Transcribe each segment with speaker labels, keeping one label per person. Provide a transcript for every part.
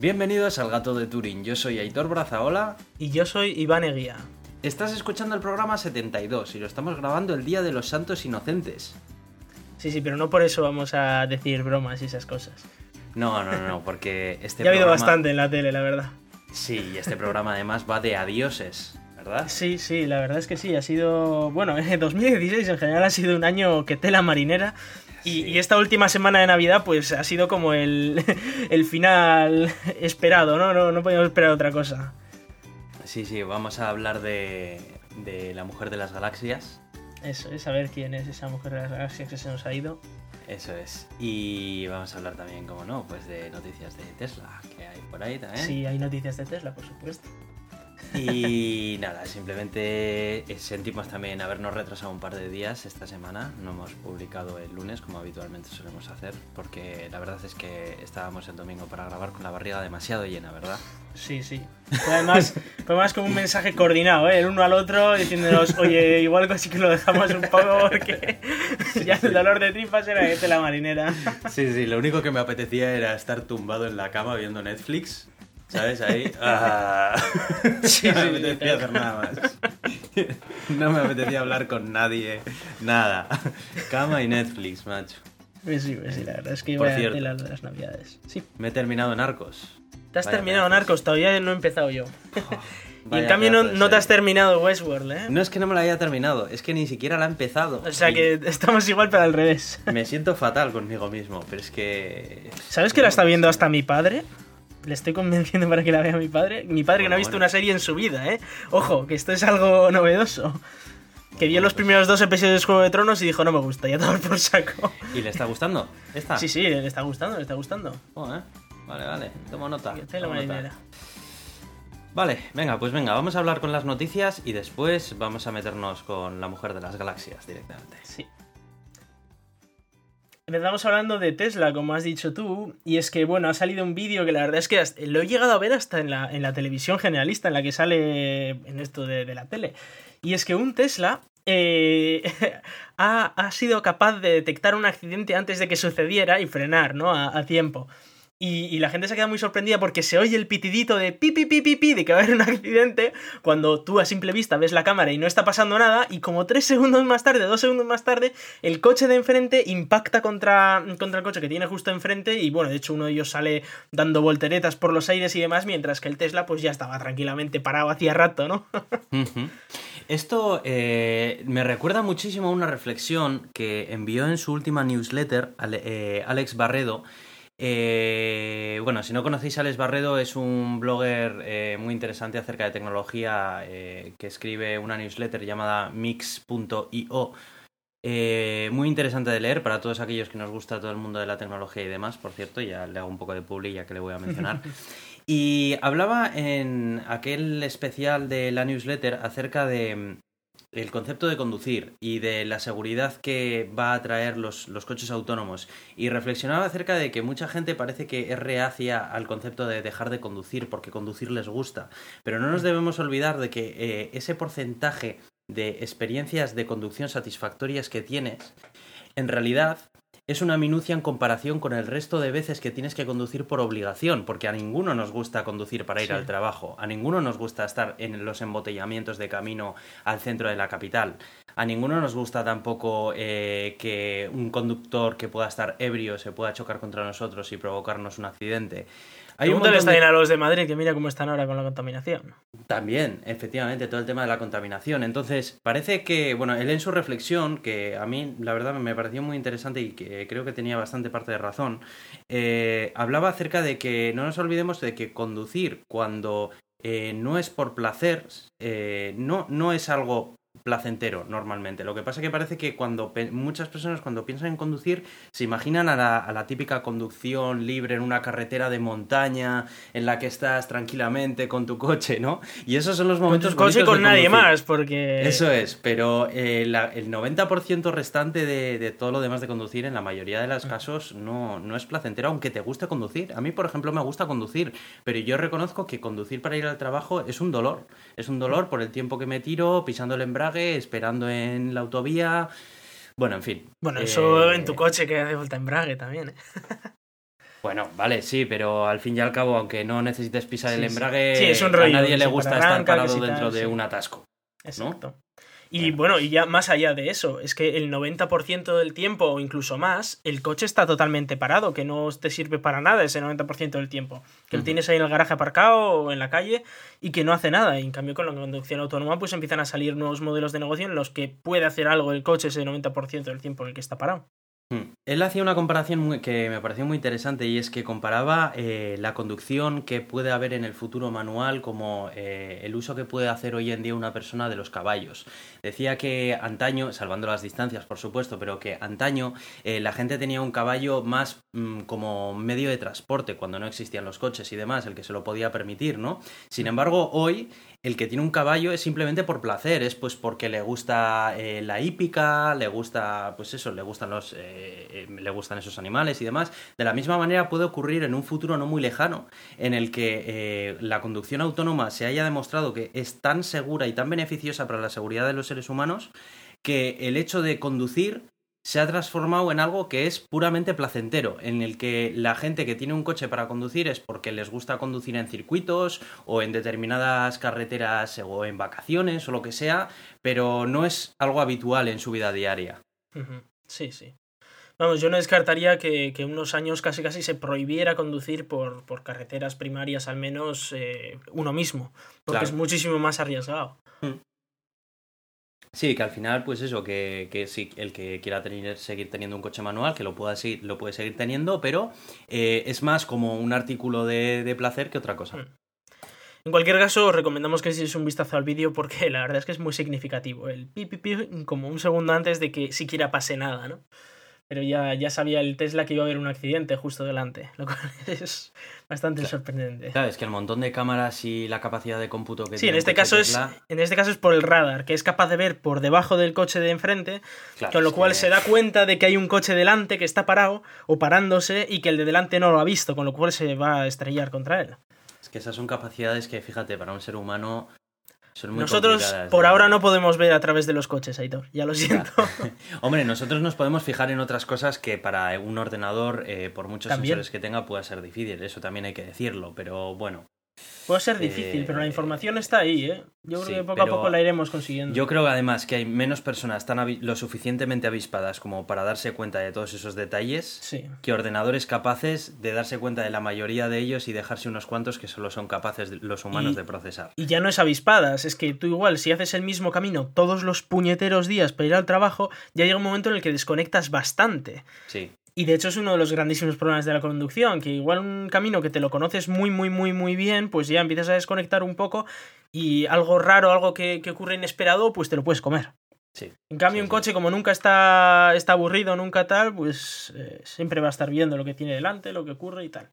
Speaker 1: Bienvenidos al Gato de Turín. Yo soy Aitor Brazaola.
Speaker 2: Y yo soy Iván Eguía.
Speaker 1: Estás escuchando el programa 72 y lo estamos grabando el Día de los Santos Inocentes.
Speaker 2: Sí, sí, pero no por eso vamos a decir bromas y esas cosas.
Speaker 1: No, no, no, porque este
Speaker 2: Ya ha habido bastante en la tele, la verdad.
Speaker 1: Sí, y este programa además va de adioses, ¿verdad?
Speaker 2: Sí, sí, la verdad es que sí, ha sido... Bueno, 2016 en general ha sido un año que tela marinera. Y,
Speaker 1: Sí.
Speaker 2: y esta última semana de Navidad pues ha sido como el, el final esperado, ¿no? ¿no? No podíamos esperar otra cosa.
Speaker 1: Sí, sí, vamos a hablar de, de la mujer de las galaxias.
Speaker 2: Eso, es saber quién es esa mujer de las galaxias que se nos ha ido.
Speaker 1: Eso es. Y vamos a hablar también, como no, pues de noticias de Tesla que hay por ahí también.
Speaker 2: Sí, hay noticias de Tesla, por supuesto.
Speaker 1: Y nada, simplemente eh, sentimos también habernos retrasado un par de días esta semana. No hemos publicado el lunes como habitualmente solemos hacer, porque la verdad es que estábamos el domingo para grabar con la barriga demasiado llena, ¿verdad?
Speaker 2: Sí, sí. Además, fue más como un mensaje coordinado, ¿eh? el uno al otro, diciéndonos, oye, igual sí que lo dejamos un poco porque ya el dolor de tripas era de la marinera.
Speaker 1: Sí, sí, lo único que me apetecía era estar tumbado en la cama viendo Netflix. ¿Sabes? Ahí. Ah.
Speaker 2: Sí,
Speaker 1: no me apetecía hacer nada más. No me apetecía hablar con nadie. Nada. Cama y Netflix, macho.
Speaker 2: Pues sí, pues sí, la verdad es que iba a
Speaker 1: cierto.
Speaker 2: de las navidades. Sí.
Speaker 1: Me he terminado Narcos.
Speaker 2: ¿Te has
Speaker 1: Vaya
Speaker 2: terminado
Speaker 1: pedazos.
Speaker 2: Narcos? Todavía no he empezado yo. y en cambio no, no te has terminado Westworld, ¿eh?
Speaker 1: No es que no me la haya terminado, es que ni siquiera la he empezado.
Speaker 2: O sea
Speaker 1: Y
Speaker 2: que estamos igual pero al revés.
Speaker 1: Me siento fatal conmigo mismo, pero es que...
Speaker 2: ¿Sabes que la está viendo hasta mi padre? Le estoy convenciendo para que la vea mi padre. Mi padre que no ha visto
Speaker 1: bueno.
Speaker 2: una serie en su vida, ¿eh? Ojo, que esto es algo novedoso. Que vio
Speaker 1: Bueno,
Speaker 2: los
Speaker 1: pues-
Speaker 2: primeros dos episodios de Juego de Tronos y dijo, no me gusta, ya todo por saco.
Speaker 1: ¿Y le está gustando? ¿Esta?
Speaker 2: Sí, sí, le está gustando, le está gustando.
Speaker 1: Oh, ¿eh? Vale, vale, tomo nota. Tomo nota. Vale, venga, pues venga, vamos a hablar con las noticias y después vamos a meternos con la mujer de las galaxias directamente.
Speaker 2: Sí. Empezamos hablando de Tesla, como has dicho tú, y es que, bueno, ha salido un vídeo que la verdad es que lo he llegado a ver hasta en la, en la televisión generalista, en la que sale en esto de, de la tele. Y es que un Tesla eh, ha, ha sido capaz de detectar un accidente antes de que sucediera y frenar, ¿no? A tiempo. Y, la gente se queda muy sorprendida porque se oye el pitidito de pi, pi, pi, pi, pi, de que va a haber un accidente cuando tú a simple vista ves la cámara y no está pasando nada y como tres segundos más tarde, dos segundos más tarde, el coche de enfrente impacta contra, contra el coche que tiene justo enfrente y bueno, de hecho uno de ellos sale dando volteretas por los aires y demás, mientras que el Tesla pues ya estaba tranquilamente parado hacía rato, ¿no?
Speaker 1: Esto eh, me recuerda muchísimo a una reflexión que envió en su última newsletter eh, Alex Barredo. Eh, bueno, si no conocéis a Alex Barredo, es un blogger eh, muy interesante acerca de tecnología eh, que escribe una newsletter llamada mix.io. Muy interesante de leer para todos aquellos que nos gusta todo el mundo de la tecnología y demás. Por cierto, ya le hago un poco de publi ya que le voy a mencionar. Y hablaba en aquel especial de la newsletter acerca de el concepto de conducir y de la seguridad que va a traer los, coches autónomos. Y reflexionaba acerca de que mucha gente parece que es reacia al concepto de dejar de conducir porque conducir les gusta. Pero no nos debemos olvidar de que eh, ese porcentaje de experiencias de conducción satisfactorias que tienes, en realidad es una minucia en comparación con el resto de veces que tienes que conducir por obligación, porque a ninguno nos gusta conducir para ir
Speaker 2: Sí.
Speaker 1: al trabajo, a ninguno nos gusta estar en los embotellamientos de camino al centro de la capital, a ninguno nos gusta tampoco eh, que un conductor que pueda estar ebrio se pueda chocar contra nosotros y provocarnos un accidente. Hay un montón de-
Speaker 2: a los de Madrid que mira cómo están ahora con la contaminación.
Speaker 1: también, efectivamente, todo el tema de la contaminación. Entonces, parece que, bueno, él en su reflexión, que a mí la verdad me pareció muy interesante y que creo que tenía bastante parte de razón, eh, hablaba acerca de que no nos olvidemos de que conducir cuando eh, no es por placer, eh, no, no es algo placentero normalmente. Lo que pasa es que parece que cuando muchas personas cuando piensan en conducir se imaginan a la, a la típica conducción libre en una carretera de montaña en la que estás tranquilamente con tu coche, ¿no? Y esos son los
Speaker 2: Con
Speaker 1: momentos
Speaker 2: tus coches y con nadie más, porque...
Speaker 1: Eso es, pero eh, la- el 90% restante de, de todo lo demás de conducir, en la mayoría de los casos, no, no es placentero, aunque te guste conducir. A mí, por ejemplo, me gusta conducir, pero yo reconozco que conducir para ir al trabajo es un dolor. Es un dolor por el tiempo que me tiro, pisando el embrague, esperando en la autovía. Bueno, en fin.
Speaker 2: Bueno, eso
Speaker 1: Eh,
Speaker 2: en tu coche que hace falta embrague también, ¿eh?
Speaker 1: Bueno, vale, sí, pero al fin y al cabo, aunque no necesites pisar el
Speaker 2: Sí,
Speaker 1: embrague,
Speaker 2: Sí, es un
Speaker 1: a nadie le gusta estar parado
Speaker 2: si tal,
Speaker 1: dentro de un atasco.
Speaker 2: Exacto. Y bueno, y ya más allá de eso, es que el 90% del tiempo o incluso más, el coche está totalmente parado, que no te sirve para nada ese 90% del tiempo. Que lo tienes ahí en el garaje aparcado o en la calle y que no hace nada. Y en cambio con la conducción autónoma pues empiezan a salir nuevos modelos de negocio en los que puede hacer algo el coche ese 90% del tiempo en el que está parado.
Speaker 1: Hmm. Él hacía una comparación que me pareció muy interesante y es que comparaba eh, la conducción que puede haber en el futuro manual como eh, el uso que puede hacer hoy en día una persona de los caballos. Decía que antaño, salvando las distancias por supuesto, pero que antaño eh, la gente tenía un caballo más mm, como medio de transporte cuando no existían los coches y demás, el que se lo podía permitir, ¿no? Sin embargo, hoy el que tiene un caballo es simplemente por placer, es pues porque le gusta eh, la hípica, le gusta, pues eso, le gustan los, eh, eh, le gustan esos animales y demás. De la misma manera puede ocurrir en un futuro no muy lejano, en el que eh, la conducción autónoma se haya demostrado que es tan segura y tan beneficiosa para la seguridad de los seres humanos que el hecho de conducir se ha transformado en algo que es puramente placentero, en el que la gente que tiene un coche para conducir es porque les gusta conducir en circuitos o en determinadas carreteras o en vacaciones o lo que sea, pero no es algo habitual en su vida diaria.
Speaker 2: Sí, sí. Vamos, yo no descartaría que, que unos años casi casi se prohibiera conducir por, por carreteras primarias, al menos eh, uno mismo, porque
Speaker 1: Claro.
Speaker 2: es muchísimo más arriesgado.
Speaker 1: Sí, que al final, pues eso, que, que sí, el que quiera seguir teniendo un coche manual, que lo pueda seguir, lo puede seguir teniendo, pero eh, es más como un artículo de, de placer que otra cosa.
Speaker 2: Mm. En cualquier caso, os recomendamos que echéis un vistazo al vídeo porque la verdad es que es muy significativo. El pi, pi, pi, como un segundo antes de que siquiera pase nada, ¿no? Pero ya, ya sabía el Tesla que iba a haber un accidente justo delante, lo cual es bastante sorprendente.
Speaker 1: Claro, es que el montón de cámaras y la capacidad de cómputo que
Speaker 2: Sí,
Speaker 1: tiene
Speaker 2: en este caso es en este caso es por el radar, que es capaz de ver por debajo del coche de enfrente,
Speaker 1: claro,
Speaker 2: con lo cual
Speaker 1: que-
Speaker 2: se da cuenta de que hay un coche delante que está parado o parándose y que el de delante no lo ha visto, con lo cual se va a estrellar contra él.
Speaker 1: Es que esas son capacidades que, fíjate, para un ser humano son muy
Speaker 2: Nosotros por ahora no podemos ver a través de los coches, Aitor, ya lo siento.
Speaker 1: Hombre, nosotros nos podemos fijar en otras cosas que para un ordenador, eh, por muchos
Speaker 2: También.
Speaker 1: sensores que tenga, pueda ser difícil. Eso también hay que decirlo, pero bueno.
Speaker 2: Puede ser difícil,
Speaker 1: Eh,
Speaker 2: pero la información está ahí, ¿eh? Yo creo
Speaker 1: sí,
Speaker 2: que poco a poco la iremos consiguiendo.
Speaker 1: Yo creo además que hay menos personas tan lo suficientemente avispadas como para darse cuenta de todos esos detalles
Speaker 2: Sí.
Speaker 1: que ordenadores capaces de darse cuenta de la mayoría de ellos y dejarse unos cuantos que solo son capaces los humanos
Speaker 2: Y-
Speaker 1: de procesar.
Speaker 2: Y ya no es avispadas, es que tú igual, si haces el mismo camino todos los puñeteros días para ir al trabajo, ya llega un momento en el que desconectas bastante.
Speaker 1: Sí,
Speaker 2: Y de hecho es uno de los grandísimos problemas de la conducción, que igual un camino que te lo conoces muy, muy, muy, muy bien, pues ya empiezas a desconectar un poco y algo raro, algo que, que ocurre inesperado, pues te lo puedes comer.
Speaker 1: sí.
Speaker 2: En cambio,
Speaker 1: Sí,
Speaker 2: un
Speaker 1: sí.
Speaker 2: coche como nunca está, está aburrido, nunca tal, pues eh, siempre va a estar viendo lo que tiene delante, lo que ocurre y tal.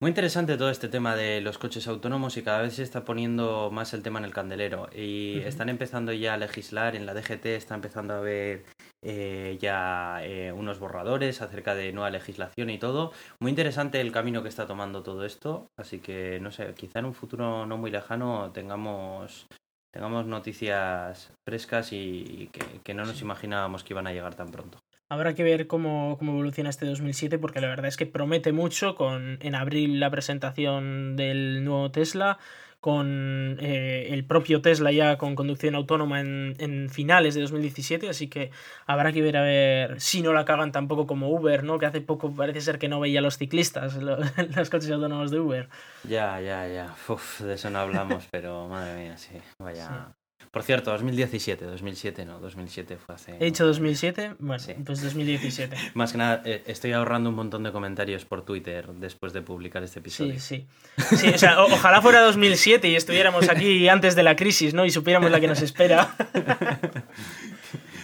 Speaker 1: Muy interesante todo este tema de los coches autónomos y cada vez se está poniendo más el tema en el candelero. Y están empezando ya a legislar, en la DGT está empezando a haber eh, ya eh, unos borradores acerca de nueva legislación y todo. Muy interesante el camino que está tomando todo esto. Así que, no sé, quizá en un futuro no muy lejano tengamos, tengamos noticias frescas y que, que no nos
Speaker 2: Sí.
Speaker 1: imaginábamos que iban a llegar tan pronto.
Speaker 2: Habrá que ver cómo, cómo evoluciona este 2007 porque la verdad es que promete mucho con en abril la presentación del nuevo Tesla, con eh, el propio Tesla ya con conducción autónoma en, en finales de 2017, así que habrá que ver a ver si no la cagan tampoco como Uber, ¿no? Que hace poco parece ser que no veía a los ciclistas, lo- los coches autónomos de Uber.
Speaker 1: Ya, ya, ya. Uf, de eso no hablamos, pero madre mía, sí. Vaya. Por cierto, 2017, 2007 no, 2007 fue hace...
Speaker 2: He dicho 2007, bueno,
Speaker 1: Sí.
Speaker 2: pues 2017.
Speaker 1: Más que nada, eh, estoy ahorrando un montón de comentarios por Twitter después de publicar este episodio.
Speaker 2: Sí, sí. Sí, o sea, o- ojalá fuera 2007 y estuviéramos aquí antes de la crisis, ¿no? Y supiéramos la que nos espera.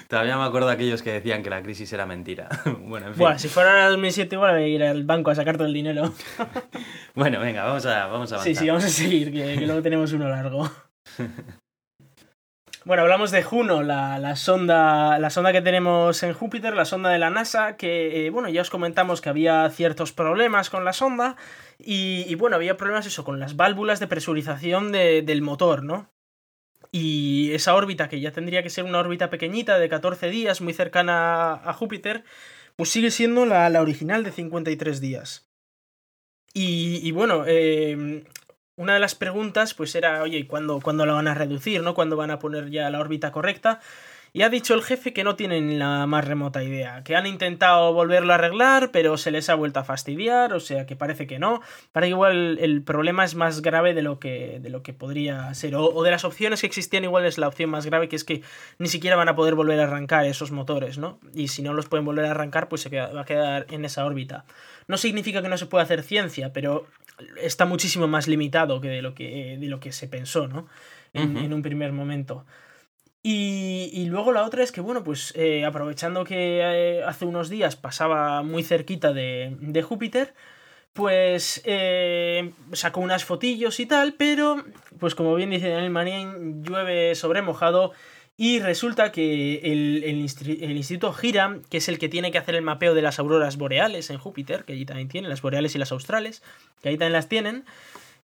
Speaker 1: Todavía me acuerdo de aquellos que decían que la crisis era mentira. bueno, en fin.
Speaker 2: Bueno, si fuera 2007 igual a ir al banco a sacar todo el dinero.
Speaker 1: Bueno, venga, vamos a, vamos a avanzar.
Speaker 2: Sí, sí, vamos a seguir, que, que luego tenemos uno largo. Bueno, hablamos de Juno, la, la sonda, la sonda que tenemos en Júpiter, la sonda de la NASA, que, eh, bueno, ya os comentamos que había ciertos problemas con la sonda y, y, bueno, había problemas eso, con las válvulas de presurización de- del motor, ¿no? Y esa órbita, que ya tendría que ser una órbita pequeñita de 14 días, muy cercana a Júpiter, pues sigue siendo la, la original de 53 días. Y, y bueno, eh, una de las preguntas pues era, oye, ¿cuándo, ¿cuándo la van a reducir? ¿no? ¿Cuándo van a poner ya la órbita correcta? Y ha dicho el jefe que no tienen la más remota idea, que han intentado volverlo a arreglar, pero se les ha vuelto a fastidiar, o sea que parece que no. Para igual el problema es más grave de lo que, de lo que podría ser, o, de las opciones que existían, igual es la opción más grave, que es que ni siquiera van a poder volver a arrancar esos motores, ¿no? Y si no los pueden volver a arrancar, pues se va a quedar en esa órbita. No significa que no se pueda hacer ciencia, pero está muchísimo más limitado que de lo que, de lo que se pensó, ¿no? En, en un primer momento. Y, luego la otra es que, bueno, pues eh, aprovechando que eh, hace unos días pasaba muy cerquita de, de Júpiter, pues eh, sacó unas fotillos y tal, pero, pues como bien dice Daniel Marín, llueve sobre mojado y resulta que el, Instituto Gira, que es el que tiene que hacer el mapeo de las auroras boreales en Júpiter, que allí también tienen, las boreales y las australes, que ahí también las tienen,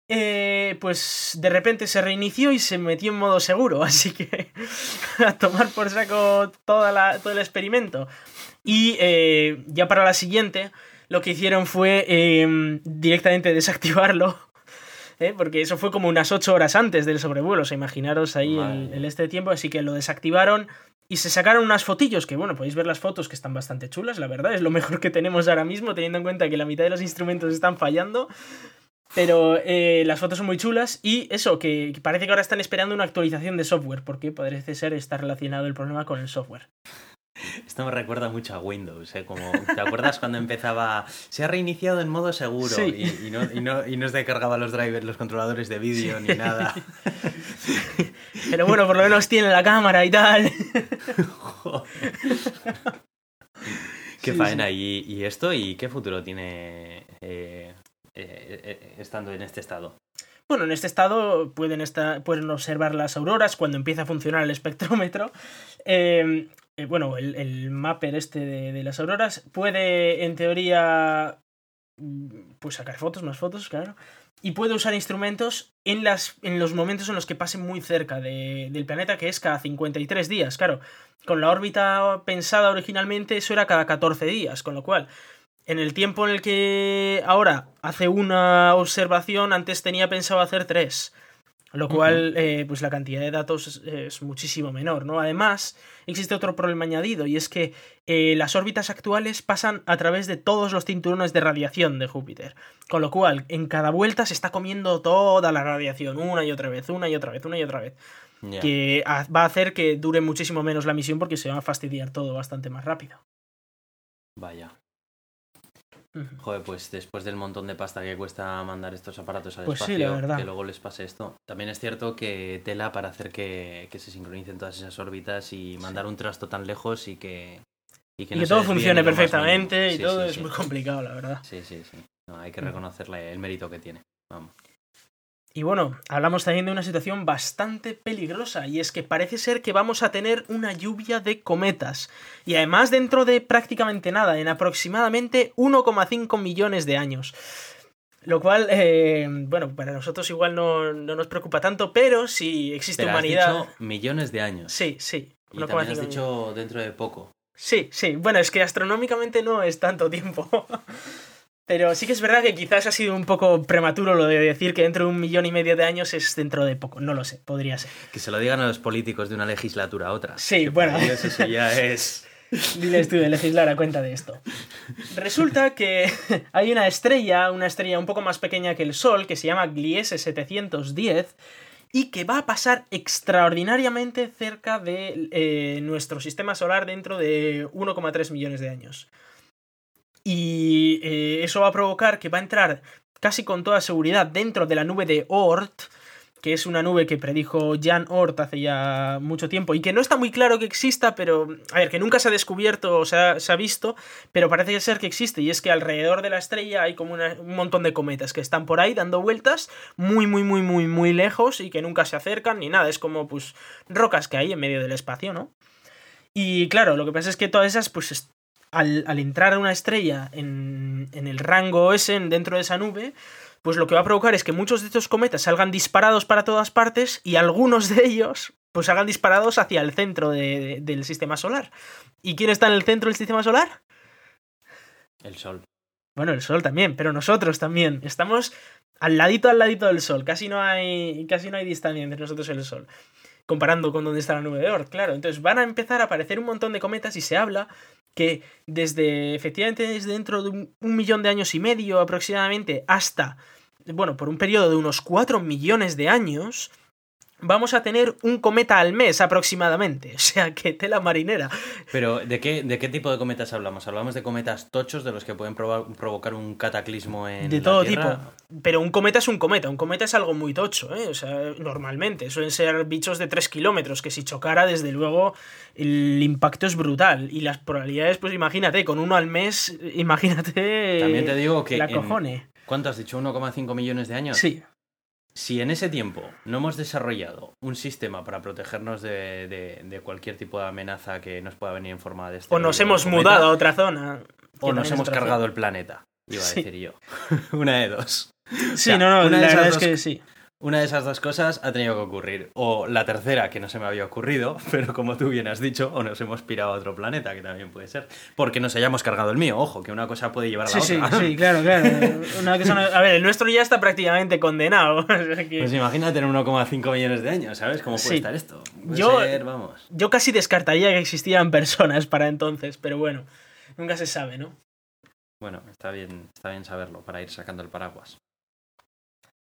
Speaker 2: eh, pues de repente se reinició y se metió en modo seguro, así que a tomar por saco todo el experimento. Y eh, ya para la siguiente, lo que hicieron fue em, directamente desactivarlo, ¿eh? porque eso fue como unas 8 horas antes del sobrevuelo, o sea, imaginaros ahí el, este tiempo, así que lo desactivaron y se sacaron unas fotillos, que bueno, podéis ver las fotos que están bastante chulas, la verdad, es lo mejor que tenemos ahora mismo, teniendo en cuenta que la mitad de los instrumentos están fallando. Pero eh, las fotos son muy chulas y eso, que, parece que ahora están esperando una actualización de software, porque parece ser está relacionado el problema con el software.
Speaker 1: Esto me recuerda mucho a Windows, ¿eh? Como, ¿te acuerdas cuando empezaba? Se ha reiniciado en modo seguro y, no, y, no, y no se descargaba los drivers, los controladores de vídeo ni nada.
Speaker 2: Pero bueno, por lo menos tiene la cámara y tal.
Speaker 1: Qué faena. ¿Y, ¿Y, esto? ¿Y qué futuro tiene eh, eh, eh, estando en este estado?
Speaker 2: Bueno, en este estado pueden, estar, pueden observar las auroras cuando empieza a funcionar el espectrómetro. Eh, bueno, el, mapper este de, las auroras puede, en teoría, mm, pues sacar fotos, más fotos, claro. Y puede usar instrumentos en, las, en los momentos en los que pase muy cerca del planeta, que es cada 53 días. Claro, con la órbita pensada originalmente, eso era cada 14 días, con lo cual en el tiempo en el que ahora hace una observación, antes tenía pensado hacer tres. Lo cual, eh, pues la cantidad de datos es, muchísimo menor, ¿no? Además, existe otro problema añadido, y es que eh, las órbitas actuales pasan a través de todos los cinturones de radiación de Júpiter. Con lo cual, en cada vuelta se está comiendo toda la radiación, una y otra vez, una y otra vez, una y otra vez. Que va a hacer que dure muchísimo menos la misión porque se va a fastidiar todo bastante más rápido.
Speaker 1: Vaya. Joder, pues después del montón de pasta que cuesta mandar estos aparatos al
Speaker 2: pues
Speaker 1: espacio,
Speaker 2: sí,
Speaker 1: que luego les pase esto. También es cierto que tela para hacer que, se sincronicen todas esas órbitas y mandar un trasto tan lejos y que...
Speaker 2: Y que, todo funcione perfectamente y todo es muy complicado, la verdad.
Speaker 1: Sí, sí, sí. hay que reconocerle el mérito que tiene. Vamos.
Speaker 2: Y bueno, hablamos también de una situación bastante peligrosa, y es que parece ser que vamos a tener una lluvia de cometas. Y además dentro de prácticamente nada, en aproximadamente 1,5 millones de años. Lo cual, eh, bueno, para nosotros igual no, nos preocupa tanto, pero si existe humanidad.
Speaker 1: Has dicho millones de años.
Speaker 2: Sí, sí.
Speaker 1: Y también has dicho dentro de poco.
Speaker 2: Sí, sí. Bueno, es que astronómicamente no es tanto tiempo. Pero sí que es verdad que quizás ha sido un poco prematuro lo de decir que dentro de un millón y medio de años es dentro de poco. No lo sé, podría ser.
Speaker 1: Que se lo digan a los políticos de una legislatura a otra.
Speaker 2: Sí, bueno.
Speaker 1: Eso ya es.
Speaker 2: Diles tú de legislar a cuenta de esto. Resulta que hay una estrella, una estrella un poco más pequeña que el Sol, que se llama Gliese 710, y que va a pasar extraordinariamente cerca de eh, nuestro sistema solar dentro de 1,3 millones de años. Y eh, eso va a provocar que va a entrar casi con toda seguridad dentro de la nube de Oort, que es una nube que predijo Jan Oort hace ya mucho tiempo y que no está muy claro que exista, pero a ver, que nunca se ha descubierto o se ha, visto, pero parece ser que existe y es que alrededor de la estrella hay como un montón de cometas que están por ahí dando vueltas muy, muy, muy, muy, muy lejos y que nunca se acercan ni nada, es como pues rocas que hay en medio del espacio, ¿no? Y claro, lo que pasa es que todas esas pues al, entrar a una estrella en, el rango ese, dentro de esa nube, pues lo que va a provocar es que muchos de estos cometas salgan disparados para todas partes y algunos de ellos pues salgan disparados hacia el centro del sistema solar. ¿Y quién está en el centro del sistema solar?
Speaker 1: El Sol.
Speaker 2: Bueno, el Sol también, pero nosotros también. Estamos al ladito, al ladito del Sol. Casi no hay, casi no hay distancia entre nosotros y el Sol. Comparando con donde está la nube de Oort, claro. Entonces van a empezar a aparecer un montón de cometas y se habla que desde, efectivamente, desde dentro de un, un millón de años y medio aproximadamente hasta, bueno, por un periodo de unos 4 millones de años, vamos a tener un cometa al mes aproximadamente. O sea, que tela marinera.
Speaker 1: Pero, ¿de qué, ¿de qué tipo de cometas hablamos? ¿Hablamos de cometas tochos de los que pueden probar- provocar un cataclismo en
Speaker 2: De
Speaker 1: la
Speaker 2: todo
Speaker 1: Tierra?
Speaker 2: tipo. Pero un cometa es un cometa. Un cometa es algo muy tocho, ¿eh? O sea, normalmente. Suelen ser bichos de 3 kilómetros, que si chocara, desde luego, el impacto es brutal. Y las probabilidades, pues imagínate, con uno al mes, imagínate.
Speaker 1: También te digo que
Speaker 2: La
Speaker 1: en-
Speaker 2: cojone.
Speaker 1: ¿Cuánto has dicho? ¿1,5 millones de años?
Speaker 2: Sí.
Speaker 1: Si en ese tiempo no hemos desarrollado un sistema para protegernos de, de- de cualquier tipo de amenaza que nos pueda venir en forma de este
Speaker 2: O nos hemos mudado a otra zona.
Speaker 1: o nos
Speaker 2: es
Speaker 1: hemos cargado
Speaker 2: zona.
Speaker 1: el planeta, iba a
Speaker 2: Sí.
Speaker 1: decir yo. Una de dos.
Speaker 2: Sí,
Speaker 1: sea,
Speaker 2: no, no,
Speaker 1: una
Speaker 2: la verdad es
Speaker 1: dos-
Speaker 2: que sí.
Speaker 1: Una de esas dos cosas ha tenido que ocurrir. O la tercera, que no se me había ocurrido, pero como tú bien has dicho, o nos hemos pirado a otro planeta, que también puede ser. Porque nos hayamos cargado el mío, ojo, que una cosa puede llevar a la
Speaker 2: Sí, sí,
Speaker 1: otra.
Speaker 2: sí, claro, claro. Una cosa no- A ver, el nuestro ya está prácticamente condenado.
Speaker 1: Pues imagínate en 1,5 millones de años, ¿sabes? ¿Cómo puede
Speaker 2: Sí.
Speaker 1: estar esto? Puede
Speaker 2: Yo-
Speaker 1: ser, vamos.
Speaker 2: Yo casi descartaría que existieran personas para entonces, pero bueno, nunca se sabe, ¿no?
Speaker 1: Bueno, está bien, está bien saberlo para ir sacando el paraguas.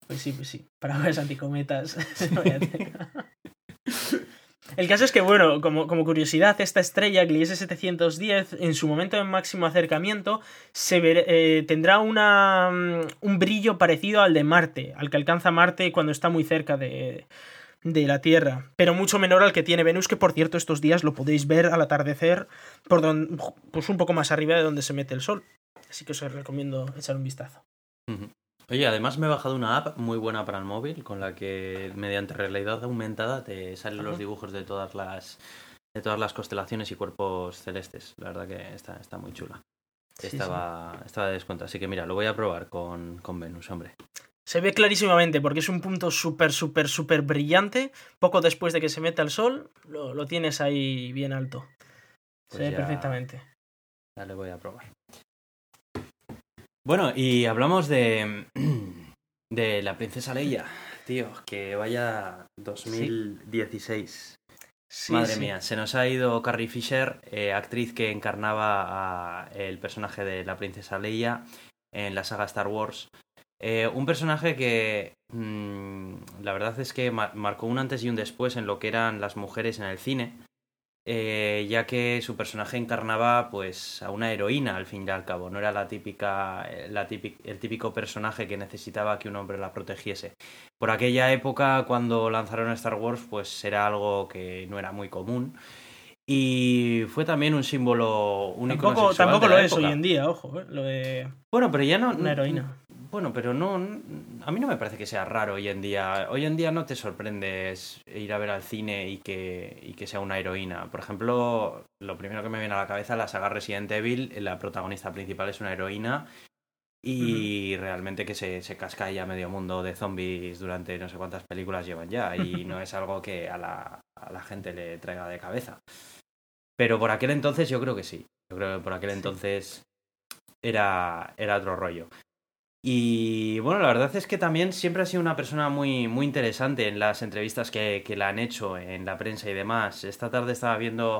Speaker 2: Pues sí, pues sí. Para ver anticometas. El caso es que, bueno, como, como curiosidad, esta estrella, Gliese 710, en su momento de máximo acercamiento, se eh, tendrá una, mm, un brillo parecido al de Marte, al que alcanza Marte cuando está muy cerca de, de la Tierra, pero mucho menor al que tiene Venus, que por cierto estos días lo podéis ver al atardecer, por don- pues un poco más arriba de donde se mete el sol. Así que os recomiendo echar un vistazo.
Speaker 1: Oye, además me he bajado una app muy buena para el móvil con la que mediante realidad aumentada te salen los dibujos de todas las de todas las constelaciones y cuerpos celestes. La verdad que está, está muy chula.
Speaker 2: Sí,
Speaker 1: estaba, estaba de descuento, así que mira, lo voy a probar con, con Venus, hombre.
Speaker 2: Se ve clarísimamente porque es un punto súper, súper, súper brillante. Poco después de que se meta el sol, lo, lo tienes ahí bien alto.
Speaker 1: Pues
Speaker 2: se ve
Speaker 1: ya-
Speaker 2: perfectamente.
Speaker 1: Ya le voy a probar. Bueno, y hablamos de, de la princesa Leia, tío, que vaya 2016.
Speaker 2: Sí,
Speaker 1: Madre
Speaker 2: sí.
Speaker 1: mía, se nos ha ido Carrie Fisher, eh, actriz que encarnaba a el personaje de la princesa Leia en la saga Star Wars. Eh, un personaje que mm, la verdad es que ma- marcó un antes y un después en lo que eran las mujeres en el cine, eh, ya que su personaje encarnaba pues a una heroína al fin y al cabo, no era la típica, eh, la típic- el típico personaje que necesitaba que un hombre la protegiese. Por aquella época, cuando lanzaron Star Wars, pues era algo que no era muy común. Y fue también un símbolo único.
Speaker 2: Tampoco, tampoco lo es hoy en día, ojo, eh, lo de
Speaker 1: Bueno, pero ya no.
Speaker 2: una heroína.
Speaker 1: Bueno, pero no. A mí no me parece que sea raro hoy en día. Hoy en día no te sorprendes ir a ver al cine y que, y que sea una heroína. Por ejemplo, lo primero que me viene a la cabeza, la saga Resident Evil, la protagonista principal es una heroína. Y realmente que se, se casca ya medio mundo de zombies durante no sé cuántas películas llevan ya. Y no es algo que a la, a la gente le traiga de cabeza. Pero por aquel entonces yo creo que sí. Yo creo que por aquel entonces era, era otro rollo. Y bueno, la verdad es que también siempre ha sido una persona muy, muy interesante en las entrevistas que, que la han hecho en la prensa y demás. Esta tarde estaba viendo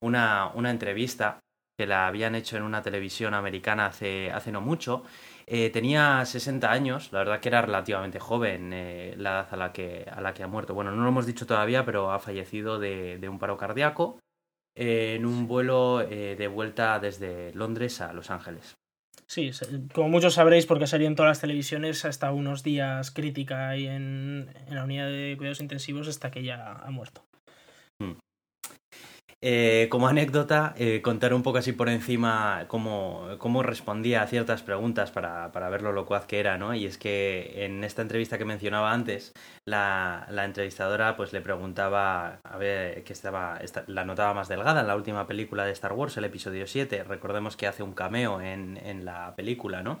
Speaker 1: una, una entrevista que la habían hecho en una televisión americana hace, hace no mucho. Eh, tenía 60 años, la verdad que era relativamente joven eh, la edad a la, que, a la que ha muerto. Bueno, no lo hemos dicho todavía, pero ha fallecido de, de un paro cardíaco en un vuelo eh, de vuelta desde Londres a Los Ángeles.
Speaker 2: Sí, como muchos sabréis, porque salió en todas las televisiones hasta unos días crítica en, en la unidad de cuidados intensivos hasta que ya ha muerto.
Speaker 1: Eh, como anécdota, eh, contar un poco así por encima cómo, cómo respondía a ciertas preguntas para, para ver lo locuaz que era, ¿no? Y es que en esta entrevista que mencionaba antes, la, la entrevistadora pues le preguntaba a ver que estaba, esta- la notaba más delgada en la última película de Star Wars, el episodio 7. Recordemos que hace un cameo en, en la película, ¿no?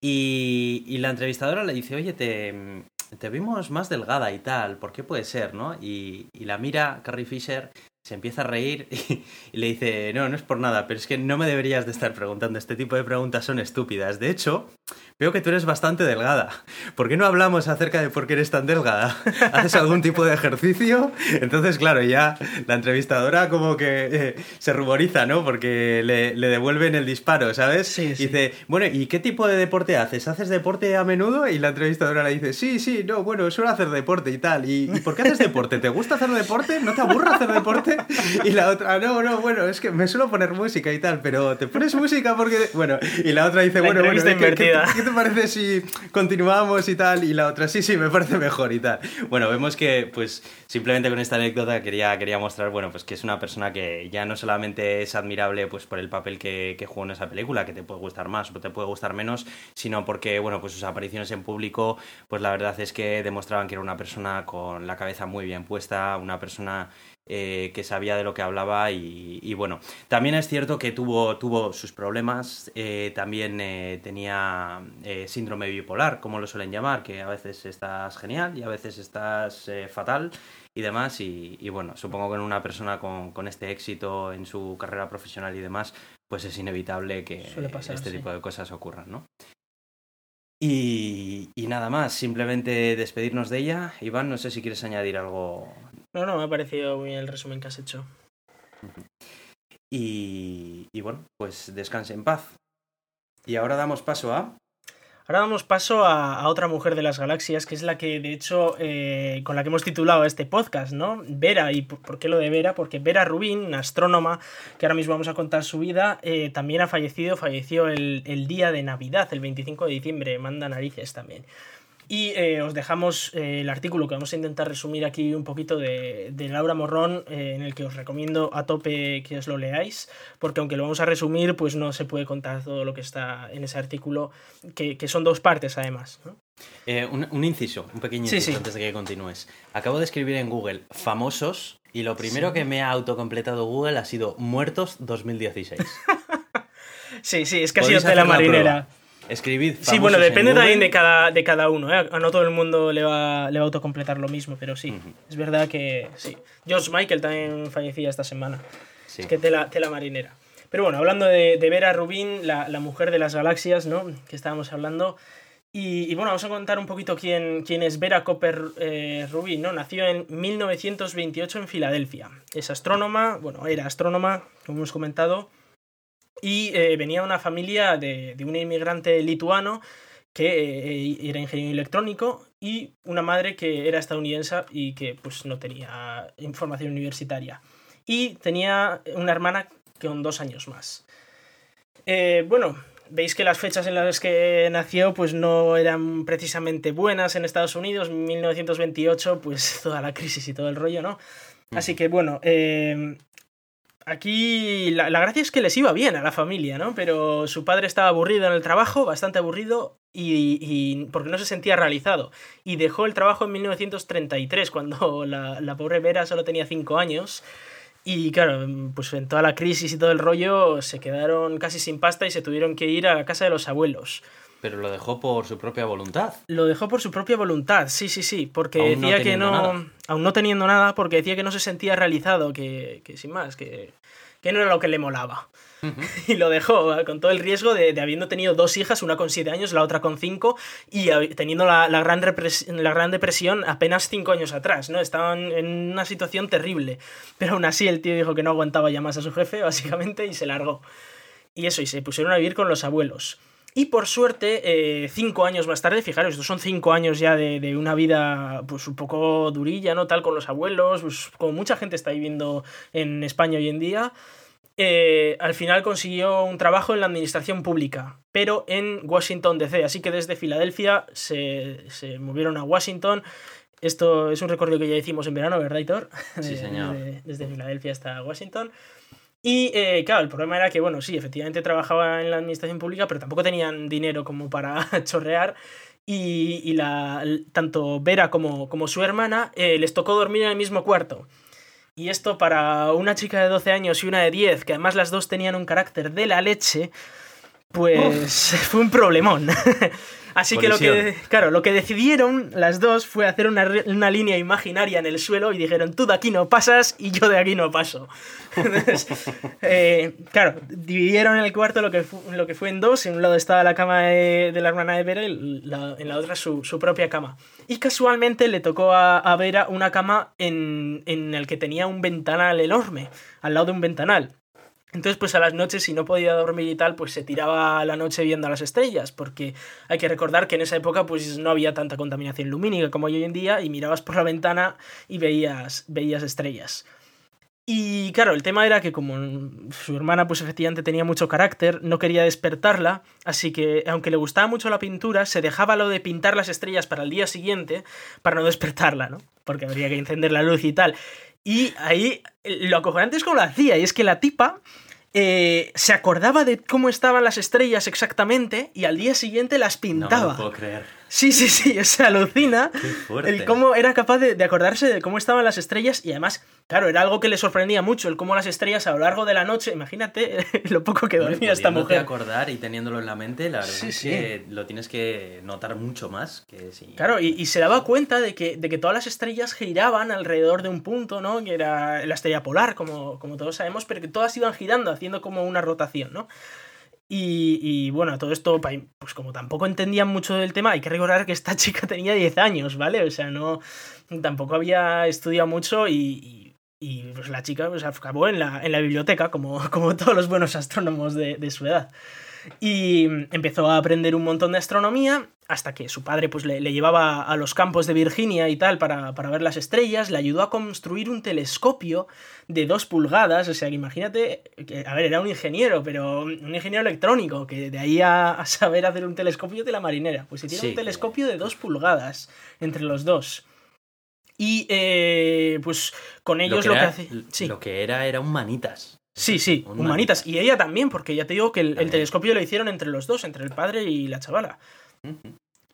Speaker 1: Y, la entrevistadora le dice, oye, te, te vimos más delgada y tal, ¿por qué puede ser, no? Y la mira Carrie Fisher se empieza a reír y, le dice, no, no es por nada, pero es que no me deberías de estar preguntando, este tipo de preguntas son estúpidas. De hecho, veo que tú eres bastante delgada. ¿Por qué no hablamos acerca de por qué eres tan delgada? ¿Haces algún tipo de ejercicio? Entonces, claro, ya la entrevistadora como que eh, se ruboriza, ¿no? Porque le, le, devuelven el disparo, ¿sabes?
Speaker 2: Sí,
Speaker 1: sí. Dice, bueno, ¿y qué tipo de deporte haces? ¿Haces deporte a menudo? Y la entrevistadora le dice, sí, sí, no, bueno, suelo hacer deporte y tal. ¿Y, ¿y por qué haces deporte? ¿Te gusta hacer deporte? ¿No te aburre hacer deporte? Y la otra, no, no, bueno, es que me suelo poner música y tal, pero ¿te pones música porque...? Bueno, y la otra dice, bueno, bueno, ¿qué, ¿qué, ¿qué, te parece si continuamos y tal? Y la otra, sí, sí, me parece mejor y tal. Bueno, vemos que, pues, simplemente con esta anécdota quería, quería mostrar, bueno, pues que es una persona que ya no solamente es admirable, pues, por el papel que, que jugó en esa película, que te puede gustar más o te puede gustar menos, sino porque, bueno, pues sus apariciones en público, pues la verdad es que demostraban que era una persona con la cabeza muy bien puesta, una persona eh, que sabía de lo que hablaba y, y, bueno, también es cierto que tuvo, tuvo sus problemas, eh, también eh, tenía síndrome bipolar, como lo suelen llamar, que a veces estás genial y a veces estás fatal y demás y, y, bueno, supongo que en una persona con, con, este éxito en su carrera profesional y demás, pues es inevitable que
Speaker 2: pasar,
Speaker 1: este
Speaker 2: sí.
Speaker 1: tipo de cosas ocurran, ¿no? Y, y, nada más, simplemente despedirnos de ella. Iván, no sé si quieres añadir algo
Speaker 2: no, no, me ha parecido muy bien el resumen que has hecho.
Speaker 1: Y, y, bueno, pues descanse en paz. Y ahora damos paso a...
Speaker 2: Ahora damos paso a, a otra mujer de las galaxias, que es la que, de hecho, eh, con la que hemos titulado este podcast, ¿no? Vera, ¿y por qué lo de Vera? Porque Vera Rubin, una astrónoma, que ahora mismo vamos a contar su vida, eh, también ha fallecido, falleció el, el día de Navidad, el 25 de diciembre, manda narices también. Y eh, os dejamos eh, el artículo que vamos a intentar resumir aquí un poquito de, de Laura Morrón, eh, en el que os recomiendo a tope que os lo leáis, porque aunque lo vamos a resumir, pues no se puede contar todo lo que está en ese artículo, que, que son dos partes además. ¿no?
Speaker 1: Un, un, inciso, un pequeño inciso
Speaker 2: sí, sí.
Speaker 1: antes de que continúes. Acabo de escribir en Google famosos y lo primero sí. que me ha autocompletado Google ha sido muertos 2016.
Speaker 2: sí, sí, es que ha sido de la marinera.
Speaker 1: Escribid
Speaker 2: Sí, bueno, depende también de cada, de cada uno. ¿eh? A no todo el mundo le va, le va a autocompletar lo mismo, pero sí. Uh -huh. Es verdad que sí. George Michael también fallecía esta semana.
Speaker 1: Sí.
Speaker 2: Es que tela, tela marinera. Pero bueno, hablando de, de Vera Rubin, la, la, mujer de las galaxias, ¿no? Que estábamos hablando. Y, y bueno, vamos a contar un poquito quién, quién es Vera Copper eh, Rubin, ¿no? Nació en 1928 en Filadelfia. Es astrónoma, bueno, era astrónoma, como hemos comentado y eh, venía de una familia de, de, un inmigrante lituano que eh, era ingeniero electrónico y una madre que era estadounidense y que pues no tenía información universitaria. Y tenía una hermana con dos años más. Eh, bueno, veis que las fechas en las que nació pues no eran precisamente buenas en Estados Unidos. 1928, pues toda la crisis y todo el rollo, ¿no? Así que bueno, eh, aquí la, la, gracia es que les iba bien a la familia, ¿no? Pero su padre estaba aburrido en el trabajo, bastante aburrido, y, y porque no se sentía realizado. Y dejó el trabajo en 1933, cuando la, la pobre Vera solo tenía 5 años. Y claro, pues en toda la crisis y todo el rollo se quedaron casi sin pasta y se tuvieron que ir a la casa de los abuelos.
Speaker 1: Pero lo dejó por su propia voluntad.
Speaker 2: Lo dejó por su propia voluntad, sí, sí, sí. Porque aún decía no que no. Nada. Aún no teniendo nada, porque decía que no se sentía realizado, que, que sin más, que, que no era lo que le molaba. Uh -huh. Y lo dejó, con todo el riesgo de, de, habiendo tenido dos hijas, una con siete años, la otra con cinco, y teniendo la, la, gran, la gran depresión apenas cinco años atrás, ¿no? Estaban en una situación terrible. Pero aún así el tío dijo que no aguantaba ya más a su jefe, básicamente, y se largó. Y eso, y se pusieron a vivir con los abuelos. Y por suerte, eh, cinco años más tarde, fijaros, estos son cinco años ya de, de, una vida pues un poco durilla, ¿no? Tal con los abuelos, pues como mucha gente está viviendo en España hoy en día. Eh, al final consiguió un trabajo en la administración pública, pero en Washington DC. Así que desde Filadelfia se, se movieron a Washington. Esto es un recorrido que ya hicimos en verano, ¿verdad, Hitor?
Speaker 1: Sí, señor.
Speaker 2: Desde, desde Filadelfia hasta Washington. Y eh, claro, el problema era que, bueno, sí, efectivamente trabajaba en la administración pública, pero tampoco tenían dinero como para chorrear. Y, y la, tanto Vera como, como su hermana eh, les tocó dormir en el mismo cuarto. Y esto para una chica de 12 años y una de 10, que además las dos tenían un carácter de la leche, Pues fue un problemón. Así que lo que, claro, lo que decidieron las dos fue hacer una, una, línea imaginaria en el suelo y dijeron, tú de aquí no pasas y yo de aquí no paso. Entonces, eh, claro, dividieron el cuarto lo que, lo que fue en dos. En un lado estaba la cama de, la hermana de Vera y en la otra su, su, propia cama. Y casualmente le tocó a, a Vera una cama en, en el que tenía un ventanal enorme, al lado de un ventanal. Entonces, pues a las noches, si no podía dormir y tal, pues se tiraba la noche viendo a las estrellas, porque hay que recordar que en esa época pues no había tanta contaminación lumínica como hoy en día, y mirabas por la ventana y veías, veías estrellas. Y claro, el tema era que como su hermana pues efectivamente tenía mucho carácter, no quería despertarla, así que aunque le gustaba mucho la pintura, se dejaba lo de pintar las estrellas para el día siguiente para no despertarla, ¿no? Porque habría que encender la luz y tal. Y ahí lo acojonante es cómo lo hacía, y es que la tipa eh, se acordaba de cómo estaban las estrellas exactamente y al día siguiente las pintaba.
Speaker 1: No, no puedo creer.
Speaker 2: Sí, sí, sí, o sea, alucina el cómo era capaz de, acordarse de cómo estaban las estrellas y además, claro, era algo que le sorprendía mucho, el cómo las estrellas a lo largo de la noche, imagínate lo poco que dormía esta mujer.
Speaker 1: acordar y teniéndolo en la mente, la verdad es que lo tienes que notar mucho más que si...
Speaker 2: Claro, y, se daba cuenta de que, de que todas las estrellas giraban alrededor de un punto, ¿no? Que era la estrella polar, como, como todos sabemos, pero que todas iban girando, haciendo como una rotación, ¿no? Y, bueno, todo esto, pues como tampoco entendían mucho del tema, hay que recordar que esta chica tenía 10 años, ¿vale? O sea, no. Tampoco había estudiado mucho y, y, pues la chica pues, acabó en la, en la biblioteca, como, como todos los buenos astrónomos de, de su edad. Y empezó a aprender un montón de astronomía hasta que su padre pues, le, llevaba a los campos de Virginia y tal para, ver las estrellas, le ayudó a construir un telescopio de dos pulgadas, o sea, que imagínate, que, a ver, era un ingeniero, pero un ingeniero electrónico, que de ahí a, saber hacer un telescopio de la marinera, pues se tiene un telescopio de dos pulgadas entre los dos. Y eh, pues con ellos lo que, hace...
Speaker 1: Lo que era era un manitas.
Speaker 2: Sí, sí, un manitas. Y ella también, porque ya te digo que el, telescopio lo hicieron entre los dos, entre el padre y la chavala.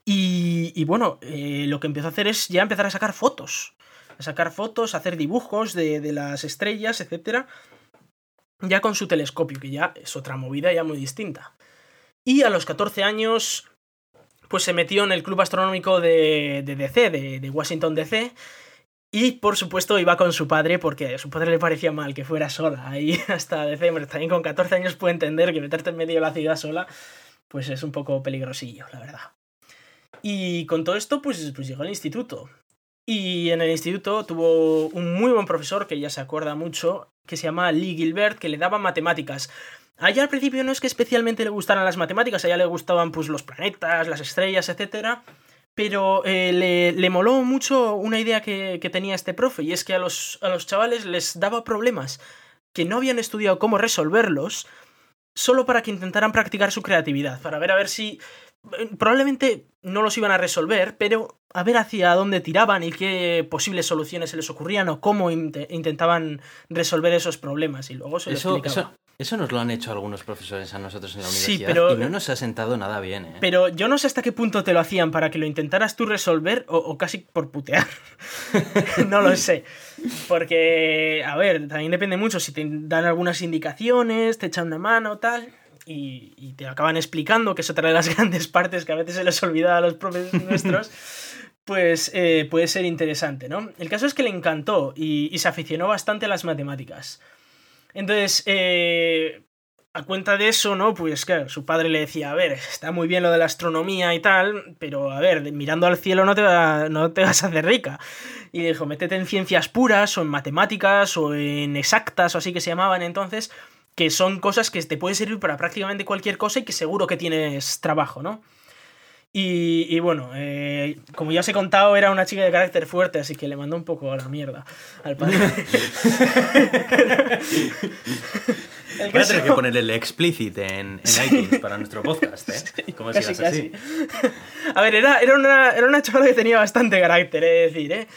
Speaker 2: y, bueno, eh, lo que empezó a hacer es ya empezar a sacar fotos. A sacar fotos, a hacer dibujos de, de las estrellas, etc. Ya con su telescopio, que ya es otra movida ya muy distinta. Y a los 14 años, pues se metió en el club astronómico de, de DC, de, de Washington DC, y por supuesto iba con su padre porque a su padre le parecía mal que fuera sola ahí hasta diciembre. También con 14 años puede entender que meterte en medio de la ciudad sola pues es un poco peligrosillo, la verdad. Y con todo esto pues, pues llegó al instituto. Y en el instituto tuvo un muy buen profesor que ya se acuerda mucho, que se llama Lee Gilbert, que le daba matemáticas. A ella al principio no es que especialmente le gustaran las matemáticas, a ella le gustaban pues los planetas, las estrellas, etcétera pero eh, le, moló mucho una idea que, tenía este profe, y es que a los, a los chavales les daba problemas que no habían estudiado cómo resolverlos, solo para que intentaran practicar su creatividad, para ver a ver si eh, probablemente no los iban a resolver, pero a ver hacia dónde tiraban y qué posibles soluciones se les ocurrían o cómo intentaban resolver esos problemas y luego se
Speaker 1: eso, eso nos lo han hecho algunos profesores a nosotros en la universidad pero, y no nos ha sentado nada bien. ¿eh?
Speaker 2: Pero yo no sé hasta qué punto te lo hacían para que lo intentaras tú resolver o, casi por putear. no lo sé. Porque, a ver, también depende mucho si te dan algunas indicaciones, te echan una mano, tal. Y, te acaban explicando, que es otra de las grandes partes que a veces se les olvida a los profesores nuestros, pues eh, puede ser interesante, ¿no? El caso es que le encantó y se aficionó bastante a las matemáticas. Entonces, eh, a cuenta de eso, ¿no? Pues claro, su padre le decía, a ver, está muy bien lo de la astronomía y tal, pero a ver, mirando al cielo no te, no te vas a hacer rica. Y dijo, métete en ciencias puras, o en matemáticas, o en exactas, o así que se llamaban entonces, que son cosas que te pueden servir para prácticamente cualquier cosa y que seguro que tienes trabajo, ¿no? Y, bueno, eh, como ya os he contado, era una chica de carácter fuerte, así que le mandó un poco a la mierda al padre.
Speaker 1: Voy a tener que poner el explicit en, en iTunes para nuestro podcast, ¿eh? Como casi, así.
Speaker 2: A ver, era, era, una, era una chavala que tenía bastante carácter, es decir, ¿eh?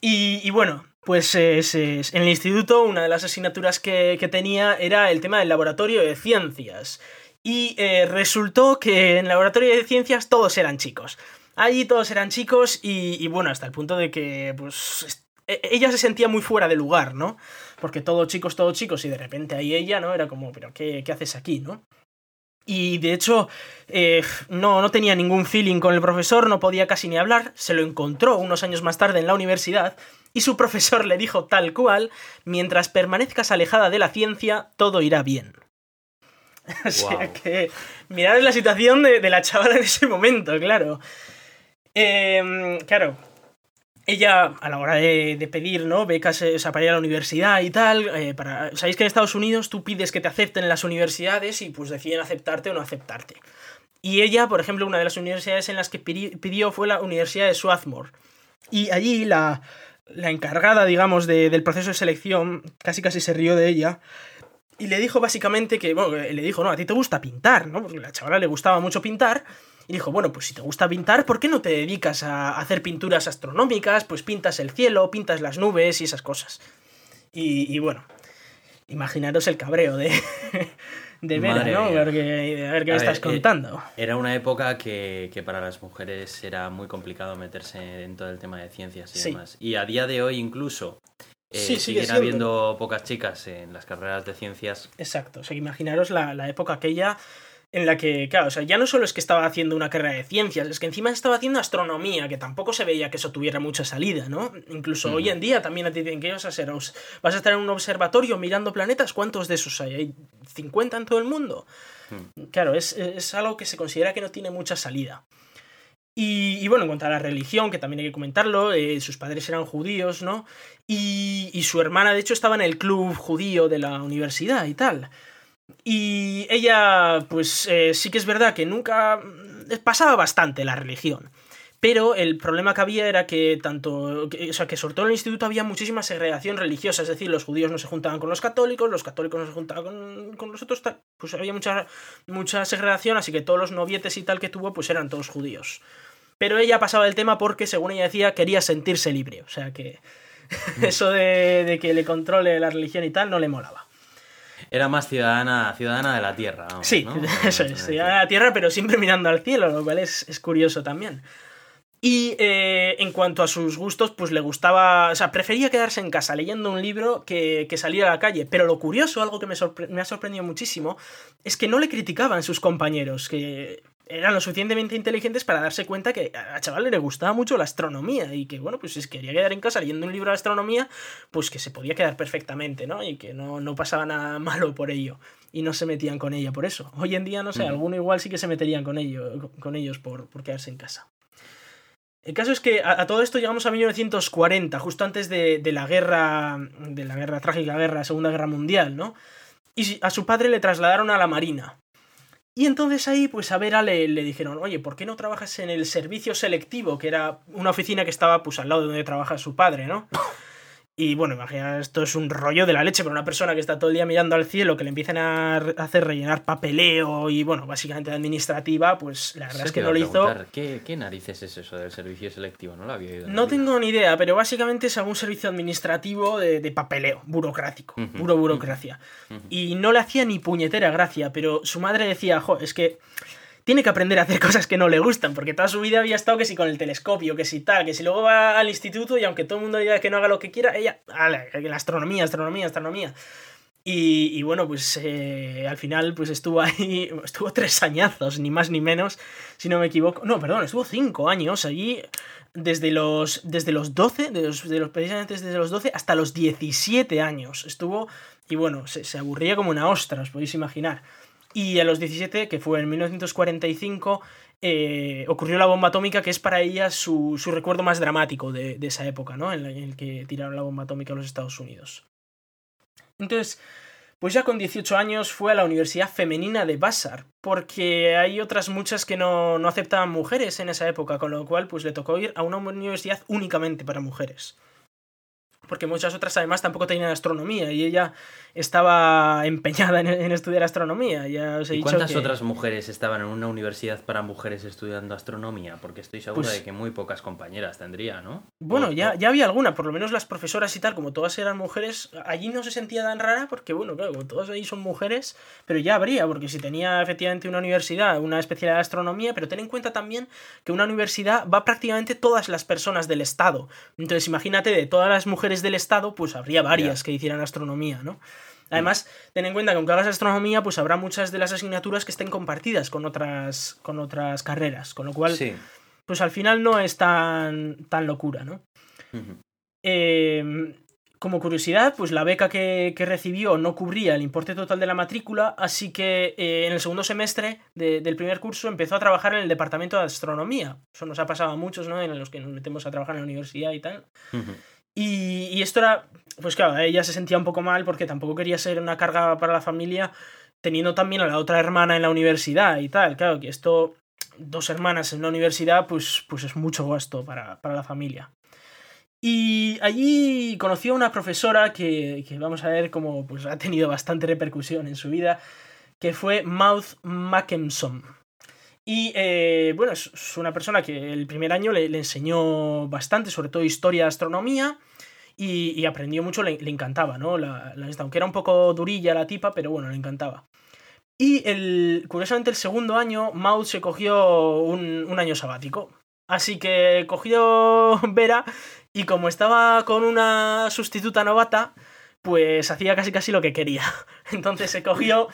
Speaker 2: Y, y bueno, pues en el instituto una de las asignaturas que, que tenía era el tema del laboratorio de ciencias. Y eh, resultó que en el laboratorio de ciencias todos eran chicos. Allí todos eran chicos y, bueno, hasta el punto de que pues e, ella se sentía muy fuera de lugar, ¿no? Porque todos chicos, todos chicos y de repente ahí ella, ¿no? Era como, pero ¿qué, qué haces aquí, no? Y de hecho, eh, no, no tenía ningún feeling con el profesor, no podía casi ni hablar, se lo encontró unos años más tarde en la universidad y su profesor le dijo tal cual, mientras permanezcas alejada de la ciencia, todo irá bien. O sea que mirad la situación de, la chavala en ese momento, claro. Em, claro, ella a la hora de, pedir ¿no? becas o sea, para ir a la universidad y tal, eh, para, sabéis que en Estados Unidos tú pides que te acepten en las universidades y pues deciden aceptarte o no aceptarte. Y ella, por ejemplo, una de las universidades en las que pidió fue la Universidad de Swarthmore. Y allí la, la encargada, digamos, del proceso de selección casi casi se rió de ella. Y le dijo básicamente que, bueno, le dijo, no, a ti te gusta pintar, ¿no? Porque a la chavala le gustaba mucho pintar. Y dijo, bueno, pues si te gusta pintar, ¿por qué no te dedicas a hacer pinturas astronómicas? Pues pintas el cielo, pintas las nubes y esas cosas. Y, y bueno, imaginaros el cabreo de, de ver, ¿no? A ver qué, me estás eh, contando.
Speaker 1: Era una época que, para las mujeres era muy complicado meterse en todo el tema de ciencias y demás. Y a día de hoy incluso eh, siguen habiendo pocas chicas en las carreras de ciencias.
Speaker 2: Exacto. O sea, imaginaros la, la época aquella en la que, claro, o sea, ya no solo es que estaba haciendo una carrera de ciencias, es que encima estaba haciendo astronomía, que tampoco se veía que eso tuviera mucha salida, ¿no? Incluso hoy en día también te dicen que vas a hacer, vas a estar en un observatorio mirando planetas, ¿cuántos de esos hay? ¿Hay 50 en todo el mundo? Claro, es, algo que se considera que no tiene mucha salida. Y, bueno, en cuanto a la religión, que también hay que comentarlo, eh, sus padres eran judíos, ¿no? Y, y su hermana, de hecho, estaba en el club judío de la universidad y tal. Y ella, pues eh, sí que es verdad que nunca mm, pasaba bastante la religión. Pero el problema que había era que tanto, o sea, que sobre todo en el instituto había muchísima segregación religiosa, es decir, los judíos no se juntaban con los católicos, los católicos no se juntaban con, con los otros, pues había mucha, mucha segregación, así que todos los novietes y tal que tuvo, pues eran todos judíos. Pero ella pasaba el tema porque, según ella decía, quería sentirse libre, o sea que eso de, de que le controle la religión y tal no le molaba.
Speaker 1: Era más ciudadana, ciudadana de la Tierra.
Speaker 2: sí, eso es, ciudadana de la Tierra, pero siempre mirando al cielo, lo cual es, curioso también. Y eh, en cuanto a sus gustos, pues le gustaba, o sea, prefería quedarse en casa leyendo un libro que, que salir a la calle. Pero lo curioso, algo que me, me, ha sorprendido muchísimo, es que no le criticaban sus compañeros, que eran lo suficientemente inteligentes para darse cuenta que a chaval le gustaba mucho la astronomía y que, bueno, pues si quería quedar en casa leyendo un libro de astronomía, pues que se podía quedar perfectamente, ¿no? Y que no, no pasaba nada malo por ello y no se metían con ella por eso. Hoy en día, no sé, alguno igual sí que se meterían con, ello, con ellos por, por quedarse en casa. El caso es que a, todo esto llegamos a 1940, justo antes de, de, la guerra, de la guerra trágica guerra, Segunda Guerra Mundial, ¿no? Y a su padre le trasladaron a la Marina. Y entonces ahí, pues a Vera le, le, dijeron, oye, ¿por qué no trabajas en el servicio selectivo? Que era una oficina que estaba pues al lado de donde trabaja su padre, ¿no? Y bueno, imagina, esto es un rollo de la leche para una persona que está todo el día mirando al cielo, que le empiecen a hacer rellenar papeleo y bueno, básicamente administrativa, pues la verdad es que no lo hizo.
Speaker 1: ¿qué, ¿Qué narices es eso del servicio selectivo? No lo había oído.
Speaker 2: No tengo ni idea, pero básicamente es algún servicio administrativo de, papeleo, burocrático, puro burocracia. Y no le hacía ni puñetera gracia, pero su madre decía, jo, es que tiene que aprender a hacer cosas que no le gustan, porque toda su vida había estado que si con el telescopio, que si tal, que si luego va al instituto y aunque todo el mundo diga que no haga lo que quiera, ella, la astronomía, astronomía, astronomía. Y, bueno, pues eh, al final pues estuvo ahí, estuvo tres añazos, ni más ni menos, si no me equivoco. No, perdón, estuvo cinco años allí, desde los, desde los 12, de los, de los, precisamente desde los 12 hasta los 17 años. Estuvo, y bueno, se, se aburría como una ostra, os podéis imaginar. Y a los 17, que fue en 1945, eh, ocurrió la bomba atómica, que es para ella su, recuerdo más dramático de, esa época, ¿no? En, el que tiraron la bomba atómica a los Estados Unidos. Entonces, pues ya con 18 años fue a la Universidad Femenina de Vassar, porque hay otras muchas que no, no aceptaban mujeres en esa época, con lo cual pues le tocó ir a una universidad únicamente para mujeres porque muchas otras además tampoco tenían astronomía y ella estaba empeñada en, estudiar astronomía. Ya os he ¿Y
Speaker 1: cuántas otras mujeres estaban en una universidad para mujeres estudiando astronomía? Porque estoy seguro pues de que muy pocas compañeras tendría, ¿no?
Speaker 2: Bueno, ya, ya había alguna, por lo menos las profesoras y tal, como todas eran mujeres, allí no se sentía tan rara porque, bueno, claro, como todas ahí son mujeres, pero ya habría, porque si tenía efectivamente una universidad, una especialidad de astronomía, pero ten en cuenta también que una universidad va prácticamente todas las personas del Estado. Entonces imagínate, de todas las mujeres del Estado, pues habría varias que hicieran astronomía, ¿no? Además, ten en cuenta que aunque hagas astronomía, pues habrá muchas de las asignaturas que estén compartidas con otras, con otras carreras, con lo cual, pues al final no es tan, tan locura, ¿no? eh, como curiosidad, pues la beca que, recibió no cubría el importe total de la matrícula, así que eh, en el segundo semestre del primer curso empezó a trabajar en el departamento de astronomía. Eso nos ha pasado a muchos, ¿no? En los que nos metemos a trabajar en la universidad y tal. Y, esto era, pues claro, ella se sentía un poco mal porque tampoco quería ser una carga para la familia, teniendo también a la otra hermana en la universidad y tal. Claro, que esto, dos hermanas en la universidad, pues, pues es mucho gasto para, para la familia. Y allí conoció a una profesora que, vamos a ver cómo pues, ha tenido bastante repercusión en su vida, que fue Mouth Mackenson. Y eh, bueno, es, una persona que el primer año le, enseñó bastante, sobre todo historia astronomía, y, aprendió mucho, le, encantaba, ¿no? La, aunque era un poco durilla la tipa, pero bueno, le encantaba. Y el, curiosamente el segundo año, Mouth se cogió un, un año sabático. Así que cogió Vera y como estaba con una sustituta novata, pues hacía casi casi lo que quería. Entonces se cogió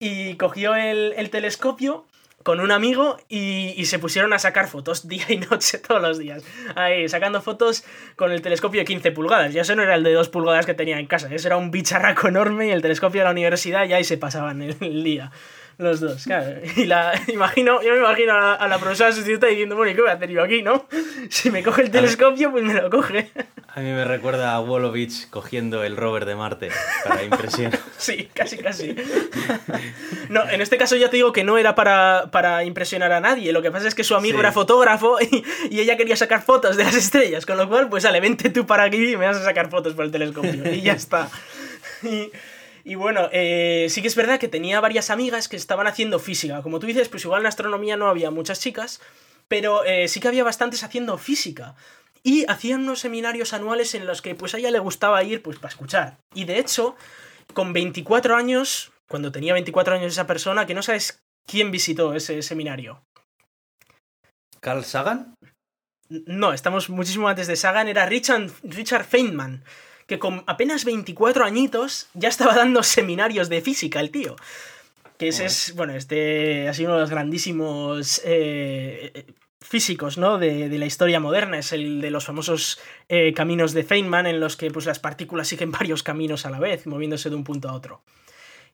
Speaker 2: y cogió el, telescopio con un amigo y, se pusieron a sacar fotos día y noche todos los días. Ahí, sacando fotos con el telescopio de 15 pulgadas. Ya eso no era el de 2 pulgadas que tenía en casa, eso era un bicharraco enorme y el telescopio de la universidad ya ahí se pasaban el día. Los dos, claro. Y la imagino, yo me imagino a la, profesora sustituta diciendo, bueno, ¿y qué voy a hacer yo aquí, no? Si me coge el telescopio, pues me lo coge.
Speaker 1: A mí me recuerda a Wolovich cogiendo el rover de Marte para impresión.
Speaker 2: sí, casi, casi. No, en este caso ya te digo que no era para, para impresionar a nadie. Lo que pasa es que su amigo era fotógrafo y, y, ella quería sacar fotos de las estrellas. Con lo cual, pues ale, vente tú para aquí y me vas a sacar fotos por el telescopio. Y ya está. Y, y bueno, eh, sí que es verdad que tenía varias amigas que estaban haciendo física. Como tú dices, pues igual en astronomía no había muchas chicas, pero eh, sí que había bastantes haciendo física. Y hacían unos seminarios anuales en los que pues a ella le gustaba ir pues para escuchar. Y de hecho, con 24 años, cuando tenía 24 años esa persona, que no sabes quién visitó ese seminario.
Speaker 1: ¿Carl Sagan?
Speaker 2: No, estamos muchísimo antes de Sagan, era Richard, Richard Feynman que con apenas 24 añitos ya estaba dando seminarios de física el tío. Que ese es, bueno, este ha sido uno de los grandísimos eh, físicos, ¿no? De, la historia moderna. Es el de los famosos eh, caminos de Feynman, en los que pues, las partículas siguen varios caminos a la vez, moviéndose de un punto a otro.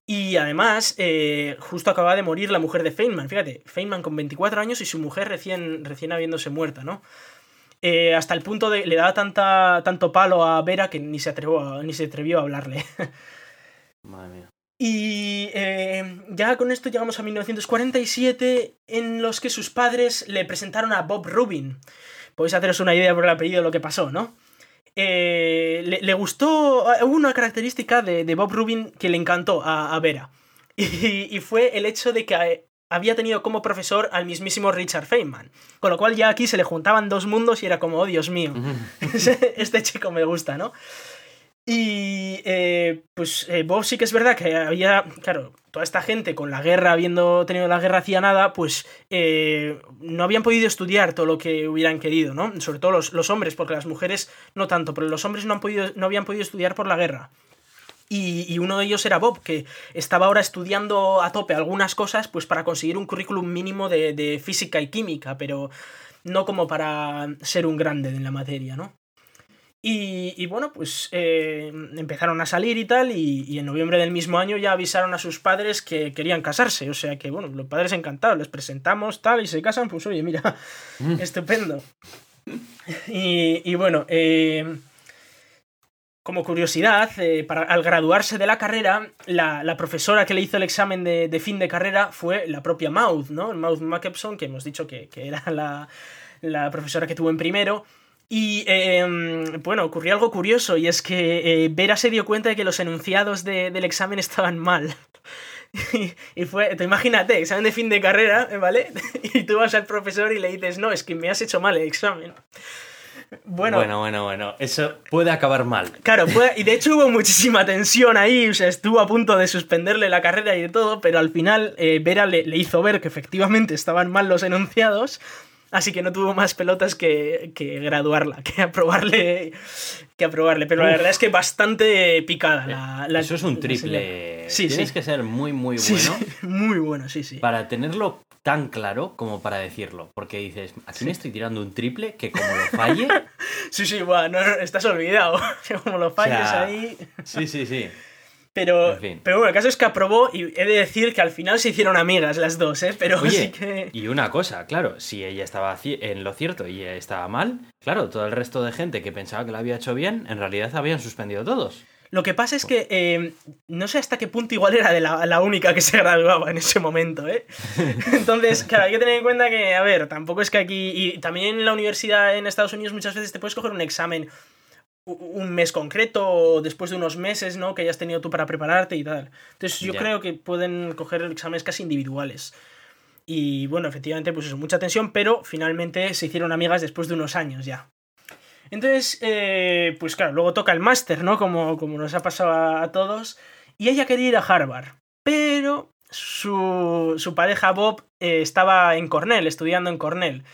Speaker 2: Y además, eh, justo acaba de morir la mujer de Feynman. Fíjate, Feynman con 24 años y su mujer recién, recién habiéndose muerta, ¿no? Eh, hasta el punto de le daba tanta, tanto palo a Vera que ni se, ni se atrevió a hablarle.
Speaker 1: Madre mía.
Speaker 2: Y eh, ya con esto llegamos a 1947, en los que sus padres le presentaron a Bob Rubin. Podéis haceros una idea por el apellido de lo que pasó, ¿no? Eh, le, gustó. Hubo una característica de, Bob Rubin que le encantó a, Vera. Y, y, fue el hecho de que había tenido como profesor al mismísimo Richard Feynman. Con lo cual ya aquí se le juntaban dos mundos y era como, oh Dios mío, este chico me gusta, ¿no? Y eh, pues eh, Bob sí que es verdad que había, claro, toda esta gente con la guerra, habiendo tenido la guerra hacía nada, pues eh, no habían podido estudiar todo lo que hubieran querido, ¿no? Sobre todo los, los, hombres, porque las mujeres no tanto, pero los hombres no, han podido, no habían podido estudiar por la guerra. Y, uno de ellos era Bob, que estaba ahora estudiando a tope algunas cosas, pues para conseguir un currículum mínimo de, física y química, pero no como para ser un grande en la materia, ¿no? Y, bueno, pues eh, empezaron a salir y tal, y, en noviembre del mismo año ya avisaron a sus padres que querían casarse. O sea que, bueno, los padres encantados, les presentamos tal, y se casan, pues oye, mira, mm. estupendo. Y, bueno, eh, como curiosidad, eh, para, al graduarse de la carrera, la, profesora que le hizo el examen de, fin de carrera fue la propia Mouth, ¿no? Mouth Mackepson, que hemos dicho que, era la, profesora que tuvo en primero. Y em, bueno, ocurrió algo curioso, y es que eh, Vera se dio cuenta de que los enunciados del examen estaban mal. y, fue, te imagínate, examen de fin de carrera, ¿vale? y tú vas al profesor y le dices, no, es que me has hecho mal el examen.
Speaker 1: Bueno, bueno, bueno, bueno. Eso puede acabar mal.
Speaker 2: Claro, y de hecho hubo muchísima tensión ahí, o sea, estuvo a punto de suspenderle la carrera y de todo, pero al final eh, Vera le, hizo ver que efectivamente estaban mal los enunciados, así que no tuvo más pelotas que, que graduarla, que aprobarle, que aprobarle. Pero la verdad es que bastante picada la, la-
Speaker 1: Eso es un triple.
Speaker 2: Sí,
Speaker 1: Tienes
Speaker 2: sí.
Speaker 1: que ser muy, muy bueno
Speaker 2: sí, muy bueno, sí, sí.
Speaker 1: para tenerlo tan claro como para decirlo. Porque dices, aquí me estoy tirando un triple que como lo falle.
Speaker 2: Sí, sí, buah, no, no, estás olvidado. Como lo falles
Speaker 1: sea,
Speaker 2: ahí.
Speaker 1: Sí, sí, sí.
Speaker 2: Pero,
Speaker 1: en fin.
Speaker 2: pero bueno, el caso es que aprobó y he de decir que al final se hicieron amigas las dos, ¿eh? Pero
Speaker 1: Oye,
Speaker 2: sí que.
Speaker 1: y una cosa, claro, si ella estaba en lo cierto y ella estaba mal, claro, todo el resto de gente que pensaba que lo había hecho bien, en realidad habían suspendido todos.
Speaker 2: Lo que pasa es que eh, no sé hasta qué punto igual era de la, la única que se graduaba en ese momento, ¿eh? Entonces, claro, hay que tener en cuenta que, a ver, tampoco es que aquí. Y también en la universidad en Estados Unidos muchas veces te puedes coger un examen un mes concreto o después de unos meses, ¿no? Que hayas tenido tú para prepararte y tal. Entonces, yo creo que pueden coger exámenes casi individuales. Y bueno, efectivamente, pues eso, mucha tensión, pero finalmente se hicieron amigas después de unos años ya. Entonces, eh, pues claro, luego toca el máster, ¿no? Como, como nos ha pasado a, a todos. Y ella quería ir a Harvard, pero su, su pareja Bob eh, estaba en Cornell, estudiando en Cornell.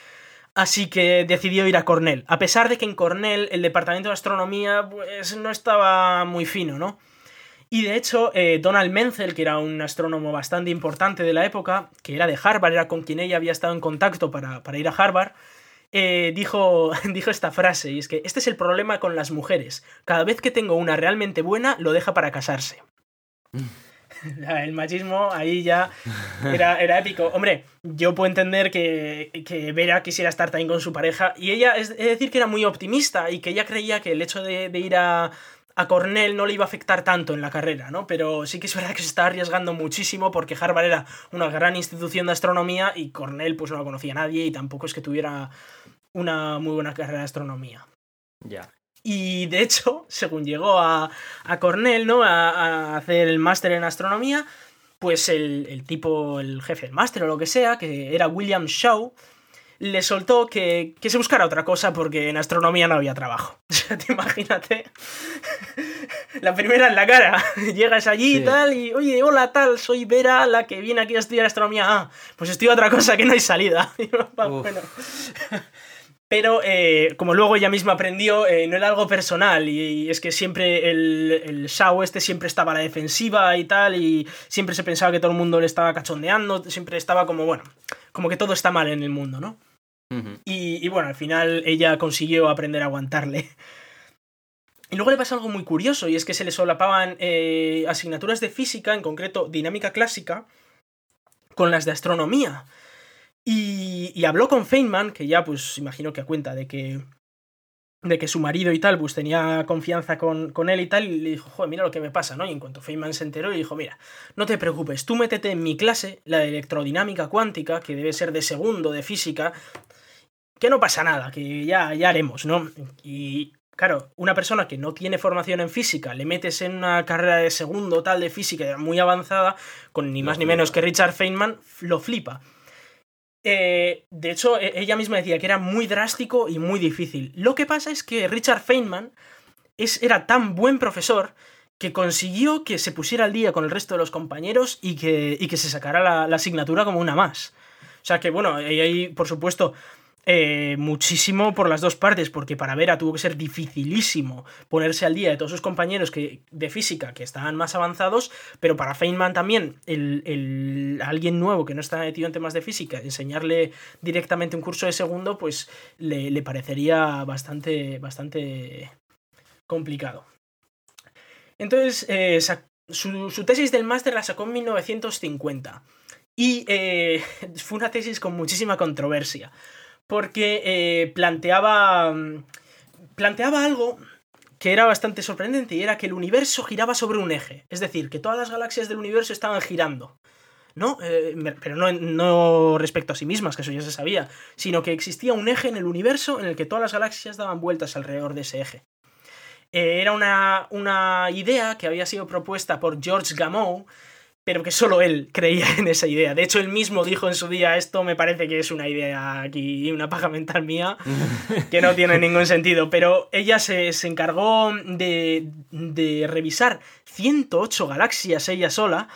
Speaker 2: Así que decidió ir a Cornell. A pesar de que en Cornell el departamento de astronomía pues, no estaba muy fino, ¿no? Y de hecho, eh, Donald Menzel, que era un astrónomo bastante importante de la época, que era de Harvard, era con quien ella había estado en contacto para, para ir a Harvard, eh, dijo, dijo esta frase, y es que este es el problema con las mujeres. Cada vez que tengo una realmente buena, lo deja para casarse. El machismo ahí ya era, era épico. Hombre, yo puedo entender que, que Vera quisiera estar también con su pareja. Y ella, es, es decir, que era muy optimista y que ella creía que el hecho de, de ir a, a Cornell no le iba a afectar tanto en la carrera, ¿no? Pero sí que es verdad que se está arriesgando muchísimo porque Harvard era una gran institución de astronomía y Cornell pues no la conocía nadie y tampoco es que tuviera una muy buena carrera de astronomía.
Speaker 1: Ya.
Speaker 2: Y de hecho, según llegó a, a Cornell, ¿no? A, a hacer el máster en astronomía, pues el, el tipo, el jefe del máster o lo que sea, que era William Shaw, le soltó que, que se buscara otra cosa porque en astronomía no había trabajo. O sea, te imagínate. La primera en la cara. Llegas allí y
Speaker 1: Sí.
Speaker 2: tal, y oye, hola, tal, soy Vera, la que viene aquí a estudiar astronomía. Ah, pues estudio otra cosa que no hay salida. Y yo, "Va,
Speaker 1: Uf.
Speaker 2: bueno. Pero eh, como luego ella misma aprendió, eh, no era algo personal y, y es que siempre el, el Shao este siempre estaba a la defensiva y tal y siempre se pensaba que todo el mundo le estaba cachondeando, siempre estaba como, bueno, como que todo está mal en el mundo, ¿no? Y bueno, al final ella consiguió aprender a aguantarle. Y luego le pasa algo muy curioso, y es que se le solapaban eh, asignaturas de física, en concreto dinámica clásica, con las de astronomía. Y, y habló con Feynman, que ya pues imagino que a cuenta de que de que su marido y tal, pues tenía confianza con, con él y tal, y le dijo, joder, mira lo que me pasa, ¿no? Y en cuanto Feynman se enteró, y dijo, mira, no te preocupes, tú métete en mi clase, la de electrodinámica cuántica, que debe ser de segundo, de física, que no pasa nada, que ya, ya haremos, ¿no? Y claro, una persona que no tiene formación en física, le metes en una carrera de segundo tal de física muy avanzada, con ni más ni menos que Richard Feynman, lo flipa. Eh, de hecho, e- ella misma decía que era muy drástico y muy difícil. Lo que pasa es que Richard Feynman es, era tan buen profesor que consiguió que se pusiera al día con el resto de los compañeros y que, y que se sacara la, la asignatura como una más. O sea que, bueno, ahí por supuesto, eh, muchísimo por las dos partes, porque para Vera tuvo que ser dificilísimo ponerse al día de todos sus compañeros que, de física que estaban más avanzados, pero para Feynman también, el, el- alguien nuevo que no está metido en temas de física, enseñarle directamente un curso de segundo, pues le, le parecería bastante, bastante complicado. Entonces, eh, su, su tesis del máster la sacó en 1950. Y eh, fue una tesis con muchísima controversia. Porque eh, planteaba. mm, Planteaba algo que era bastante sorprendente. Y era que el universo giraba sobre un eje. Es decir, que todas las galaxias del universo estaban girando. ¿No? Eh, pero no, no respecto a sí mismas, que eso ya se sabía. Sino que existía un eje en el universo en el que todas las galaxias daban vueltas alrededor de ese eje. Eh, era una, una idea que había sido propuesta por George Gamow, pero que solo él creía en esa idea. De hecho, él mismo dijo en su día, esto me parece que es una idea aquí, una paja mental mía, que no tiene ningún sentido. Pero ella se, se encargó de, de revisar 108 galaxias ella sola,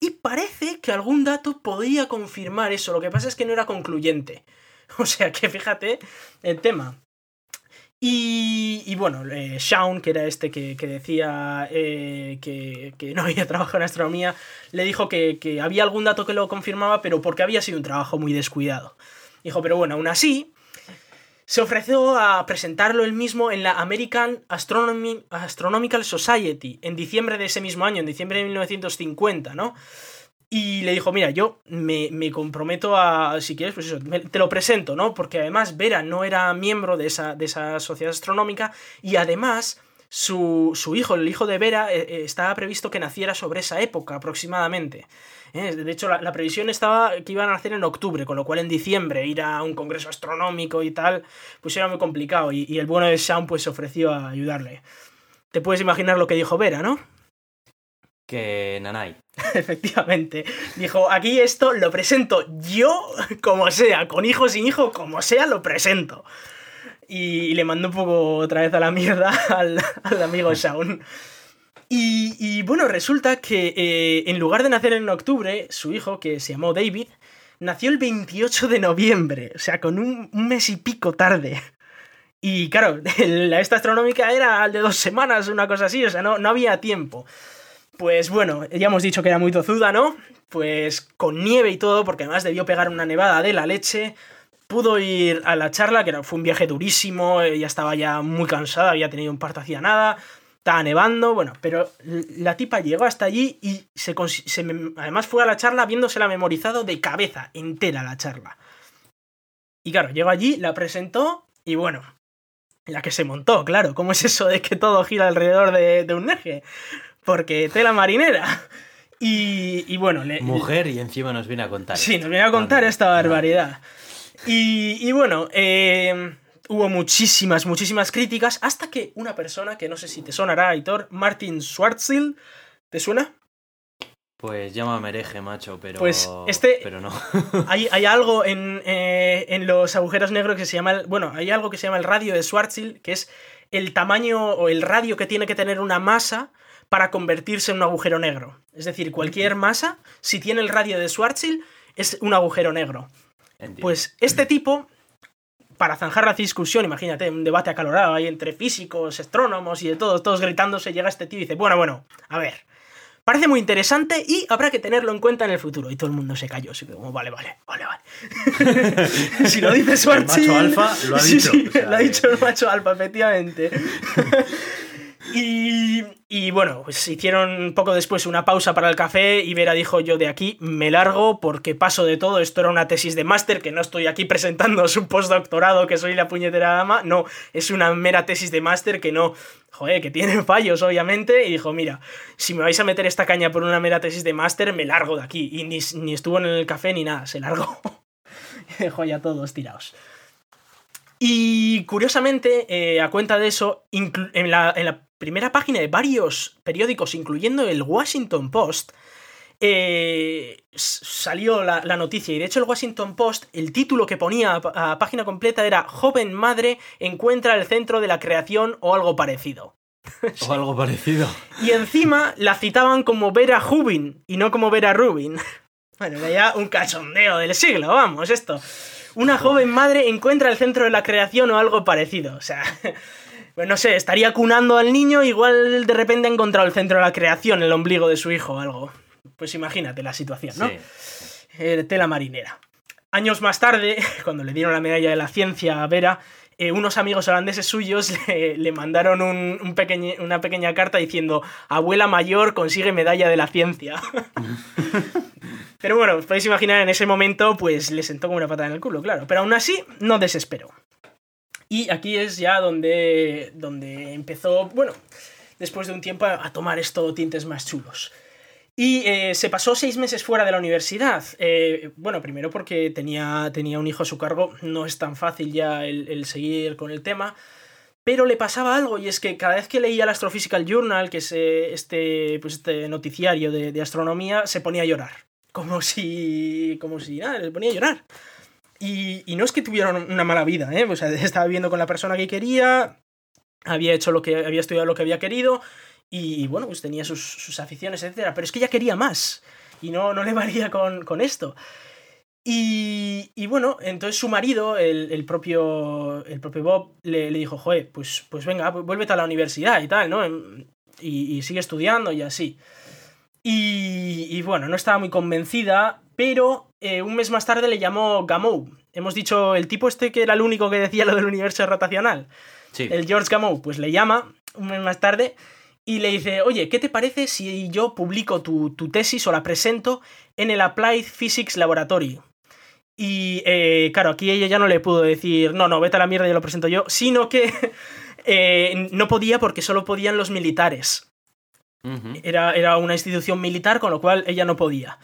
Speaker 2: y parece que algún dato podía confirmar eso. Lo que pasa es que no era concluyente. O sea que fíjate el tema. Y, bueno, eh, Shaun, que era este que, decía eh, que, no había trabajado en astronomía, le dijo que, que, había algún dato que lo confirmaba, pero porque había sido un trabajo muy descuidado. Dijo, pero bueno, aún así, se ofreció a presentarlo él mismo en la American Astronomical Society en diciembre de ese mismo año, en diciembre de 1950, ¿no? Y le dijo, mira, yo me, comprometo a, si quieres, pues eso, te lo presento, ¿no? Porque además Vera no era miembro de esa, de esa sociedad astronómica y además su, hijo, el hijo de Vera, eh, eh, estaba previsto que naciera sobre esa época aproximadamente. ¿eh? De hecho, la, previsión estaba que iban a nacer en octubre, con lo cual en diciembre ir a un congreso astronómico y tal, pues era muy complicado. Y, el bueno de Sean pues se ofreció a ayudarle. Te puedes imaginar lo que dijo Vera, ¿no?
Speaker 1: Que Nanai.
Speaker 2: Efectivamente. Dijo, aquí esto lo presento yo como sea, con hijo sin hijo, como sea, lo presento. Y, le mandó un poco otra vez a la mierda al, amigo Shaun. Y, bueno, resulta que eh, en lugar de nacer en octubre, su hijo, que se llamó David, nació el 28 de noviembre, o sea, con un, mes y pico tarde. Y claro, la esta astronómica era de dos semanas, una cosa así, o sea, no, no había tiempo. Pues bueno, ya hemos dicho que era muy tozuda, ¿no? Pues con nieve y todo, porque además debió pegar una nevada de la leche. Pudo ir a la charla, que fue un viaje durísimo, ella estaba ya muy cansada, había tenido un parto hacía nada, estaba nevando, bueno, pero la tipa llegó hasta allí y se, además fue a la charla viéndosela memorizado de cabeza, entera la charla. Y claro, llegó allí, la presentó y bueno, la que se montó, claro, ¿cómo es eso de que todo gira alrededor de, de un eje? Porque tela marinera. Y, bueno,
Speaker 1: mujer y encima nos viene a contar.
Speaker 2: Sí, nos viene a contar esta barbaridad. Y, bueno, eh, hubo muchísimas, muchísimas críticas hasta que una persona que no sé si te sonará, Aitor, Martin Schwarzschild, ¿te suena?
Speaker 1: Pues llámame hereje, macho, pero.
Speaker 2: Pues este.
Speaker 1: Pero no.
Speaker 2: hay, hay, algo en, eh, en, los agujeros negros que se llama. bueno, hay algo que se llama el radio de Schwarzschild, que es el tamaño o el radio que tiene que tener una masa para convertirse en un agujero negro. Es decir, cualquier masa, si tiene el radio de Schwarzschild, es un agujero negro. Pues este tipo, para zanjar la discusión, imagínate, un debate acalorado ahí entre físicos, astrónomos y de todos, todos gritándose, llega este tío y dice, bueno, bueno, a ver, parece muy interesante y habrá que tenerlo en cuenta en el futuro. Y todo el mundo se cayó, así como, vale, vale, vale, vale. si lo dice Schwarzschild...
Speaker 1: El macho alfa lo ha dicho.
Speaker 2: lo ha dicho el macho alfa, efectivamente. Y, bueno, pues hicieron poco después una pausa para el café y Vera dijo yo de aquí me largo porque paso de todo, esto era una tesis de máster, que no estoy aquí presentando su postdoctorado, que soy la puñetera dama, no, es una mera tesis de máster que no, joder, que tiene fallos obviamente, y dijo, mira, si me vais a meter esta caña por una mera tesis de máster, me largo de aquí, y ni, estuvo en el café ni nada, se largó. dejó ya todos tirados. Y curiosamente, eh, a cuenta de eso, en la primera página de varios periódicos, incluyendo el Washington Post, eh, salió la, noticia. Y de hecho, el Washington Post, el título que ponía a, página completa era Joven madre encuentra el centro de la creación o algo parecido.
Speaker 1: O algo parecido.
Speaker 2: Y encima la citaban como Vera Rubin y no como Vera Rubin. Bueno, era ya un cachondeo del siglo, vamos, esto. Una joven madre encuentra el centro de la creación o algo parecido. O sea, pues no sé, estaría cunando al niño, igual de repente ha encontrado el centro de la creación, el ombligo de su hijo o algo. Pues imagínate la situación, ¿no? Eh, tela marinera. Años más tarde, cuando le dieron la medalla de la ciencia a Vera, eh, unos amigos holandeses suyos le, mandaron un, una pequeña carta diciendo: Abuela mayor consigue medalla de la ciencia. Pero bueno, os podéis imaginar en ese momento, pues le sentó como una patada en el culo, claro. Pero aún así, no desesperó. Y aquí es ya donde, donde empezó, bueno, después de un tiempo a, tomar estos tintes más chulos. Y eh, se pasó seis meses fuera de la universidad. Eh, bueno, primero porque tenía, tenía un hijo a su cargo, no es tan fácil ya el, seguir con el tema. Pero le pasaba algo, y es que cada vez que leía el Astrophysical Journal, que es eh, este, pues este noticiario de, de, astronomía, se ponía a llorar. Como si. como si nada, le ponía a llorar. Y, no es que tuvieron una mala vida, ¿eh? Estaba viviendo con la persona que quería, había hecho lo que había estudiado lo que había querido y bueno, pues tenía sus, aficiones, etc. Pero es que ella quería más y no, no le valía con, esto. Y, y bueno, entonces su marido, el, el propio, el propio Bob, le, le dijo, joder, pues, pues venga, vuélvete a la universidad y tal, ¿no? Y, y sigue estudiando y así. Y, y, bueno, no estaba muy convencida, pero eh, un mes más tarde le llamó Gamow. Hemos dicho el tipo este que era el único que decía lo del universo rotacional.
Speaker 1: Sí.
Speaker 2: El George Gamow, pues le llama un mes más tarde y le dice, oye, ¿qué te parece si yo publico tu, tu tesis o la presento en el Applied Physics Laboratory? Y eh, claro, aquí ella ya no le pudo decir, no, no, vete a la mierda, yo lo presento yo, sino que eh, no podía porque solo podían los militares.
Speaker 1: Uh -huh.
Speaker 2: Era, era, una institución militar, con lo cual ella no podía.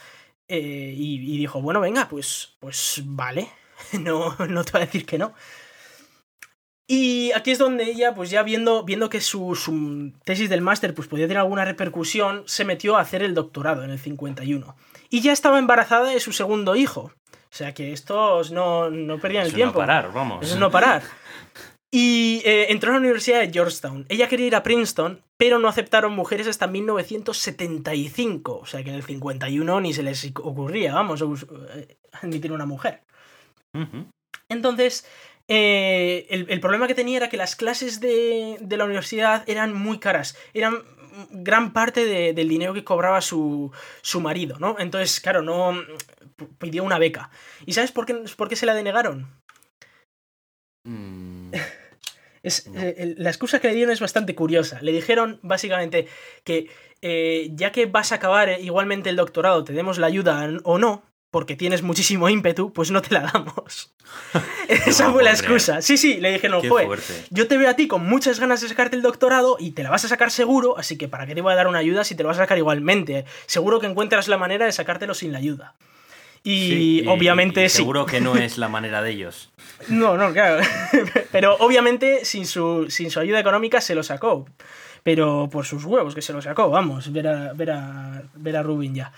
Speaker 2: Eh, y, y, dijo, bueno, venga, pues, pues vale, no, no te voy a decir que no. Y aquí es donde ella, pues ya viendo, viendo que su, su tesis del máster pues, podía tener alguna repercusión, se metió a hacer el doctorado en el 51. Y ya estaba embarazada de su segundo hijo. O sea que estos no, no perdían el tiempo.
Speaker 1: No parar, vamos.
Speaker 2: Eso es no parar. Y eh, entró a la Universidad de Georgetown. Ella quería ir a Princeton, pero no aceptaron mujeres hasta 1975. O sea que en el 51 ni se les ocurría, vamos, admitir una mujer.
Speaker 1: Uh -huh.
Speaker 2: Entonces, eh, el, el, problema que tenía era que las clases de, de, la universidad eran muy caras. Eran gran parte de, del dinero que cobraba su, su marido, ¿no? Entonces, claro, no pidió una beca. ¿Y sabes por qué, por qué se la denegaron?
Speaker 1: Mm.
Speaker 2: Es, no. eh, la excusa que le dieron es bastante curiosa. Le dijeron básicamente que eh, ya que vas a acabar eh, igualmente el doctorado, te demos la ayuda o no, porque tienes muchísimo ímpetu, pues no te la damos. Esa fue la excusa. Sí, sí, le dijeron, joder, yo te veo a ti con muchas ganas de sacarte el doctorado y te la vas a sacar seguro, así que ¿para qué te voy a dar una ayuda si te lo vas a sacar igualmente? Seguro que encuentras la manera de sacártelo sin la ayuda. Y,
Speaker 1: sí, y
Speaker 2: obviamente
Speaker 1: y seguro sí. que no es la manera de ellos.
Speaker 2: No, no, claro. Pero obviamente sin su, sin su ayuda económica se lo sacó. Pero por sus huevos que se lo sacó, vamos, ver a, ver a, ver a Rubin ya.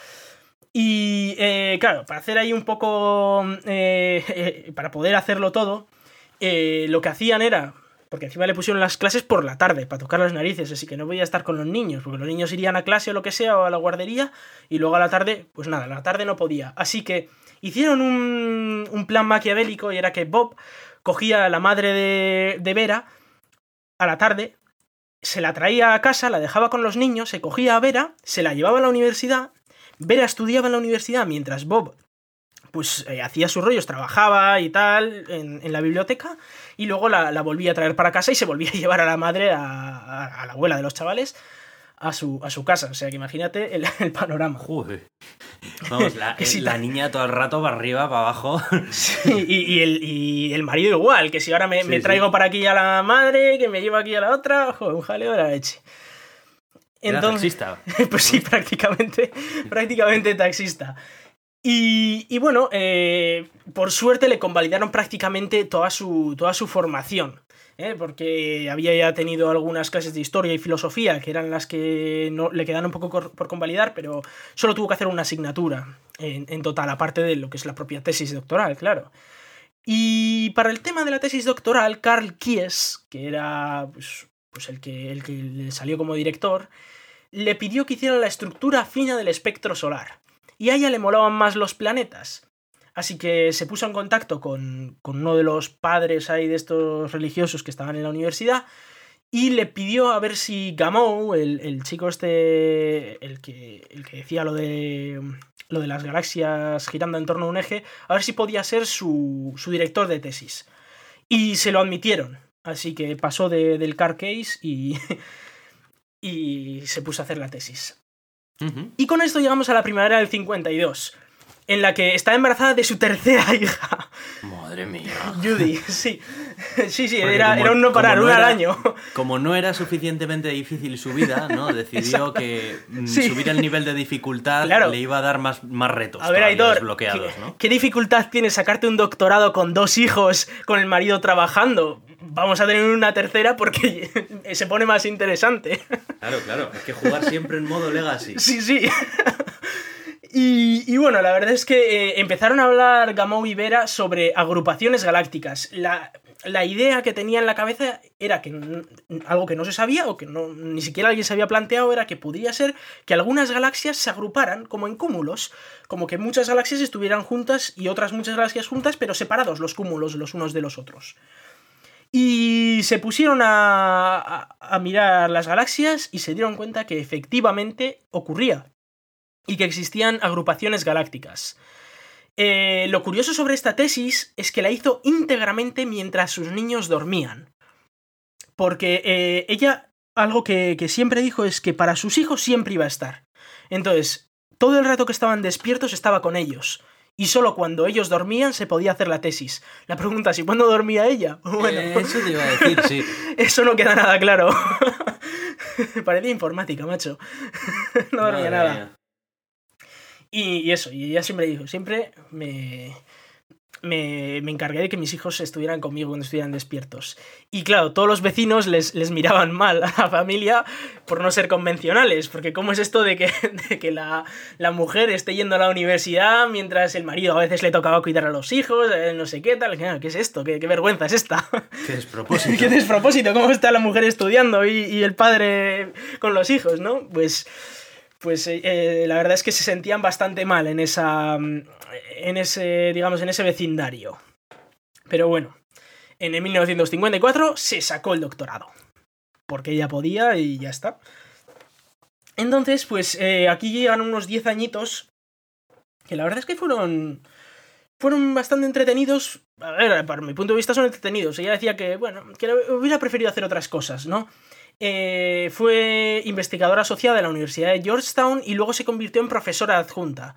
Speaker 2: Y eh, claro, para hacer ahí un poco. Eh, eh, para poder hacerlo todo, lo que hacían era. Porque encima le pusieron las clases por la tarde, para tocar las narices, así que no podía estar con los niños, porque los niños irían a clase o lo que sea, o a la guardería, y luego a la tarde, pues nada, a la tarde no podía. Así que hicieron un, un plan maquiavélico y era que Bob cogía a la madre de, de Vera a la tarde, se la traía a casa, la dejaba con los niños, se cogía a Vera, se la llevaba a la universidad, Vera estudiaba en la universidad mientras Bob pues eh, hacía sus rollos, trabajaba y tal en, en la biblioteca y luego la, la, volvía a traer para casa y se volvía a llevar a la madre, a, a, a la abuela de los chavales, a su, a su casa. O sea que imagínate el, el panorama.
Speaker 1: Joder. Vamos, la,
Speaker 2: si
Speaker 1: la, niña todo el rato para arriba, para abajo.
Speaker 2: Sí, y, y, el, y, el, marido igual, que si ahora me, sí, me traigo sí. para aquí a la madre, que me llevo aquí a la otra, joder, un jaleo de la leche.
Speaker 1: Entonces, ¿Era
Speaker 2: taxista? pues sí, prácticamente, prácticamente taxista. Y, bueno, eh, por suerte le convalidaron prácticamente toda su, toda su formación. ¿eh? Porque había ya tenido algunas clases de historia y filosofía que eran las que no, le quedaron un poco por convalidar, pero solo tuvo que hacer una asignatura en, en, total, aparte de lo que es la propia tesis doctoral, claro. Y para el tema de la tesis doctoral, Carl Kies, que era pues, pues el, que, el que le salió como director, le pidió que hiciera la estructura fina del espectro solar y a ella le molaban más los planetas. Así que se puso en contacto con, con, uno de los padres ahí de estos religiosos que estaban en la universidad y le pidió a ver si Gamow, el, el chico este, el que, el que decía lo de, lo de las galaxias girando en torno a un eje, a ver si podía ser su, su director de tesis. Y se lo admitieron. Así que pasó de, del car case y, y se puso a hacer la tesis. Uh -huh. Y con esto llegamos a la primavera del 52, en la que está embarazada de su tercera hija.
Speaker 1: Madre mía.
Speaker 2: Judy, sí. Sí, sí, era, era, un no parar, no al año.
Speaker 1: Como no era suficientemente difícil su vida, ¿no? Decidió que mm, sí. subir el nivel de dificultad
Speaker 2: claro.
Speaker 1: le iba a dar más, más retos.
Speaker 2: A ver, Aitor,
Speaker 1: desbloqueados,
Speaker 2: ¿qué,
Speaker 1: ¿no?
Speaker 2: ¿qué dificultad tiene sacarte un doctorado con dos hijos, con el marido trabajando? Vamos a tener una tercera porque se pone más interesante.
Speaker 1: Claro, claro. Es que jugar siempre en modo legacy.
Speaker 2: Sí, sí. Y, y, bueno, la verdad es que eh, empezaron a hablar Gamow y Vera sobre agrupaciones galácticas. La, la idea que tenía en la cabeza era que algo que no se sabía o que no, ni siquiera alguien se había planteado era que podría ser que algunas galaxias se agruparan como en cúmulos, como que muchas galaxias estuvieran juntas y otras muchas galaxias juntas, pero separados los cúmulos los unos de los otros. Y se pusieron a, a mirar las galaxias y se dieron cuenta que efectivamente ocurría y que existían agrupaciones galácticas. Eh, lo curioso sobre esta tesis es que la hizo íntegramente mientras sus niños dormían. Porque eh, ella, algo que, que siempre dijo es que para sus hijos siempre iba a estar. Entonces, todo el rato que estaban despiertos estaba con ellos. Y solo cuando ellos dormían se podía hacer la tesis. La pregunta es, ¿y cuándo dormía ella?
Speaker 1: Bueno, eh, eso te iba a decir, sí.
Speaker 2: eso no queda nada claro. Parecía informática, macho. no dormía nada. Y, eso, y ella siempre dijo, siempre me, me, encargué de que mis hijos estuvieran conmigo cuando estuvieran despiertos. Y claro, todos los vecinos les, les miraban mal a la familia por no ser convencionales, porque ¿cómo es esto de que, que la, mujer esté yendo a la universidad mientras el marido a veces le tocaba cuidar a los hijos, eh, no sé qué tal? ¿Qué es esto? ¿Qué, vergüenza es esta?
Speaker 1: ¿Qué despropósito?
Speaker 2: ¿Qué despropósito? ¿Cómo está la mujer estudiando y, y el padre con los hijos, no? Pues pues eh, eh, la verdad es que se sentían bastante mal en esa. Mm, en ese. digamos, en ese vecindario. Pero bueno. En el 1954 se sacó el doctorado. Porque ella podía y ya está. Entonces, pues eh, aquí llegan unos 10 añitos. Que la verdad es que fueron. Fueron bastante entretenidos. A ver, para mi punto de vista son entretenidos. Ella decía que, bueno, que hubiera preferido hacer otras cosas, ¿no? Eh, fue investigadora asociada de la Universidad de Georgetown y luego se convirtió en profesora adjunta.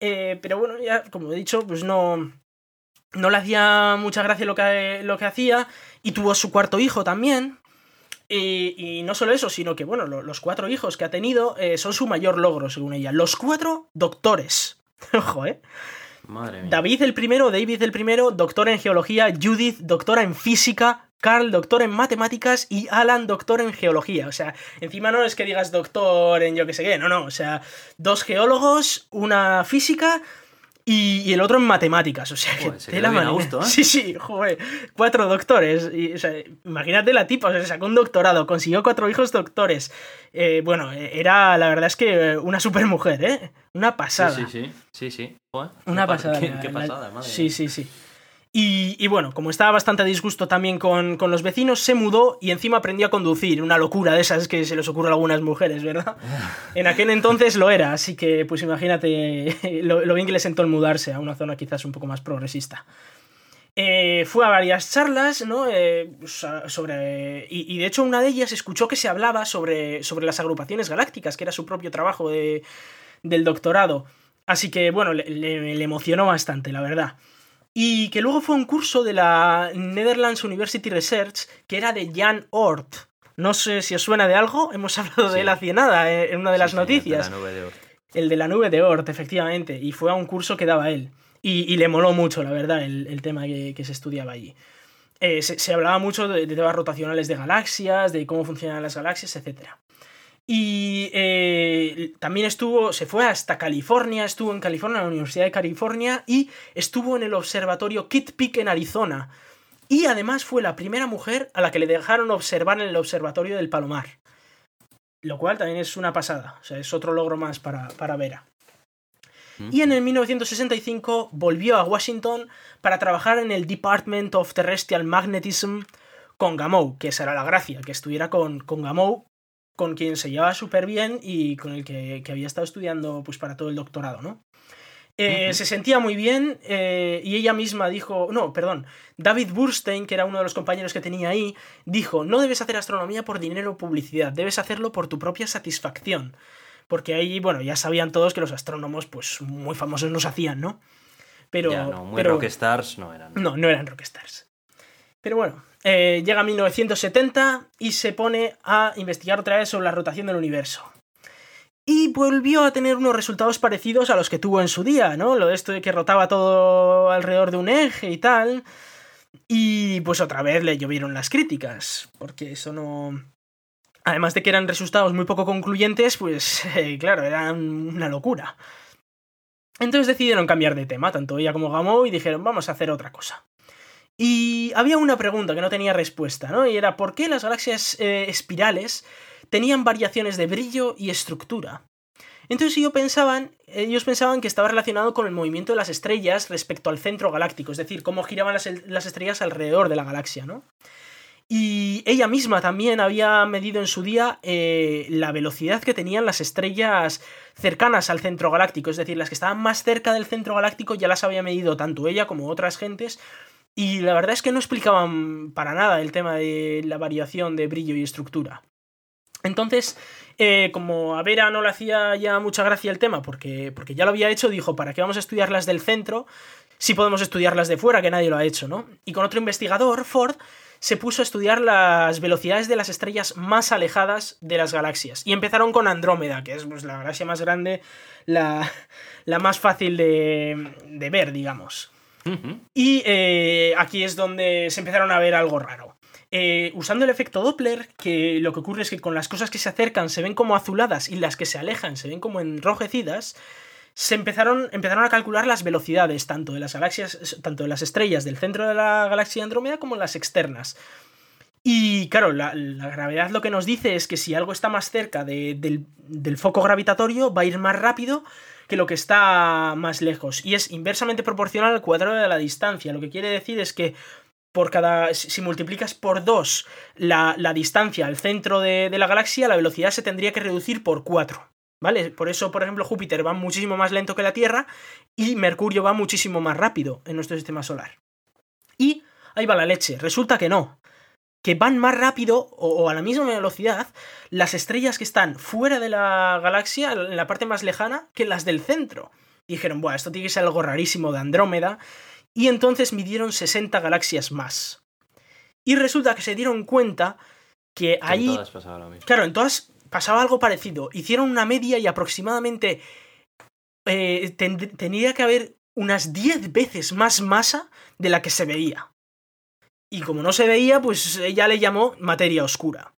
Speaker 2: Eh, pero bueno, ya como he dicho, pues no, no le hacía mucha gracia lo que, lo que hacía y tuvo su cuarto hijo también. Y, no solo eso, sino que, bueno, los cuatro hijos que ha tenido eh, son su mayor logro, según ella. Los cuatro doctores. Ojo, ¿eh?
Speaker 1: Madre mía.
Speaker 2: David el primero, David el primero, doctor en geología, Judith, doctora en física, Carl, doctor en matemáticas, y Alan, doctor en geología. O sea, encima no es que digas doctor en yo que sé qué, no, no. O sea, dos geólogos, una física y, el otro en matemáticas. O sea, que
Speaker 1: te la mano. ¿eh?
Speaker 2: Sí, sí, joder. Cuatro doctores. Y, o sea, imagínate la tipa, o sea, se sacó un doctorado, consiguió cuatro hijos doctores. Eh, bueno, era, la verdad es que una super mujer, ¿eh? Una pasada.
Speaker 1: Sí, sí, sí. sí,
Speaker 2: Una pasada.
Speaker 1: Qué, pasada, madre.
Speaker 2: Sí, sí, sí. Y, bueno, como estaba bastante a disgusto también con, los vecinos, se mudó y encima aprendió a conducir. Una locura de esas que se les ocurre a algunas mujeres, ¿verdad? En aquel entonces lo era, así que pues imagínate lo, bien que le sentó el mudarse a una zona quizás un poco más progresista. Eh, fue a varias charlas, ¿no? Eh, sobre. Y, de hecho, una de ellas escuchó que se hablaba sobre, sobre las agrupaciones galácticas, que era su propio trabajo de, del doctorado. Así que, bueno, le emocionó bastante, la verdad. Y que luego fue un curso de la Netherlands University Research que era de Jan Oort. No sé si os suena de algo, hemos hablado de él hace nada eh, en una de las noticias.
Speaker 1: el de la nube de Oort.
Speaker 2: El de la nube de Oort, efectivamente. Y fue a un curso que daba él. Y, le moló mucho, la verdad, el, tema que, se estudiaba allí. Eh, se, hablaba mucho de, de temas rotacionales de galaxias, de cómo funcionan las galaxias, etcétera. Y eh, también estuvo, se fue hasta California, estuvo en California, en la Universidad de California, y estuvo en el observatorio Kitt Peak en Arizona. Y además fue la primera mujer a la que le dejaron observar en el observatorio del Palomar. Lo cual también es una pasada, o sea, es otro logro más para, para Vera. Y en el 1965 volvió a Washington para trabajar en el Department of Terrestrial Magnetism con Gamow, que esa era la gracia, que estuviera con, con Gamow, con quien se llevaba súper bien y con el que, había estado estudiando pues para todo el doctorado, ¿no? Eh, se sentía muy bien eh, y ella misma dijo, no, perdón, David Burstein, que era uno de los compañeros que tenía ahí, dijo, no debes hacer astronomía por dinero o publicidad, debes hacerlo por tu propia satisfacción. Porque ahí, bueno, ya sabían todos que los astrónomos, pues muy famosos nos hacían, ¿no?
Speaker 1: Pero... no, muy rockstars no eran.
Speaker 2: No, no eran rockstars. Pero bueno, eh, llega 1970 y se pone a investigar otra vez sobre la rotación del universo. Y volvió a tener unos resultados parecidos a los que tuvo en su día, ¿no? Lo de esto de que rotaba todo alrededor de un eje y tal. Y pues otra vez le llovieron las críticas, porque eso no... Además de que eran resultados muy poco concluyentes, pues eh, claro, eran una locura. Entonces decidieron cambiar de tema, tanto ella como Gamow, y dijeron, vamos a hacer otra cosa. Y había una pregunta que no tenía respuesta, ¿no? Y era ¿por qué las galaxias eh, espirales tenían variaciones de brillo y estructura? Entonces ellos pensaban, ellos pensaban que estaba relacionado con el movimiento de las estrellas respecto al centro galáctico, es decir, cómo giraban las, las estrellas alrededor de la galaxia, ¿no? Y ella misma también había medido en su día eh, la velocidad que tenían las estrellas cercanas al centro galáctico, es decir, las que estaban más cerca del centro galáctico ya las había medido tanto ella como otras gentes, y la verdad es que no explicaban para nada el tema de la variación de brillo y estructura. Entonces, eh, como a Vera no le hacía ya mucha gracia el tema, porque, porque ya lo había hecho, dijo, ¿para qué vamos a estudiar las del centro si podemos estudiar las de fuera, que nadie lo ha hecho, ¿no? Y con otro investigador, Ford, se puso a estudiar las velocidades de las estrellas más alejadas de las galaxias. Y empezaron con Andrómeda, que es pues, la galaxia más grande, la, más fácil de, ver, digamos. Y eh, aquí es donde se empezaron a ver algo raro. Eh, usando el efecto Doppler, que lo que ocurre es que con las cosas que se acercan se ven como azuladas y las que se alejan se ven como enrojecidas, se empezaron, a calcular las velocidades tanto de las galaxias, tanto de las estrellas del centro de la galaxia Andrómeda como las externas. Y claro, la, gravedad lo que nos dice es que si algo está más cerca del, foco gravitatorio, va a ir más rápido que lo que está más lejos. Y es inversamente proporcional al cuadrado de la distancia. Lo que quiere decir es que por cada. Si multiplicas por 2 la, distancia al centro de, de, la galaxia, la velocidad se tendría que reducir por 4. ¿Vale? Por eso, por ejemplo, Júpiter va muchísimo más lento que la Tierra y Mercurio va muchísimo más rápido en nuestro sistema solar. Y ahí va la leche. Resulta que no. Que van más rápido o, a la misma velocidad las estrellas que están fuera de la galaxia, en la parte más lejana, que las del centro. dijeron, bueno, esto tiene que ser algo rarísimo de Andrómeda. Y entonces midieron 60 galaxias más. Y resulta que se dieron cuenta que, ahí. En todas pasaba lo mismo. Claro, en todas pasaba algo parecido. Hicieron una media y aproximadamente eh, tenía que haber unas 10 veces más masa de la que se veía. Y como no se veía, pues ella le llamó materia oscura.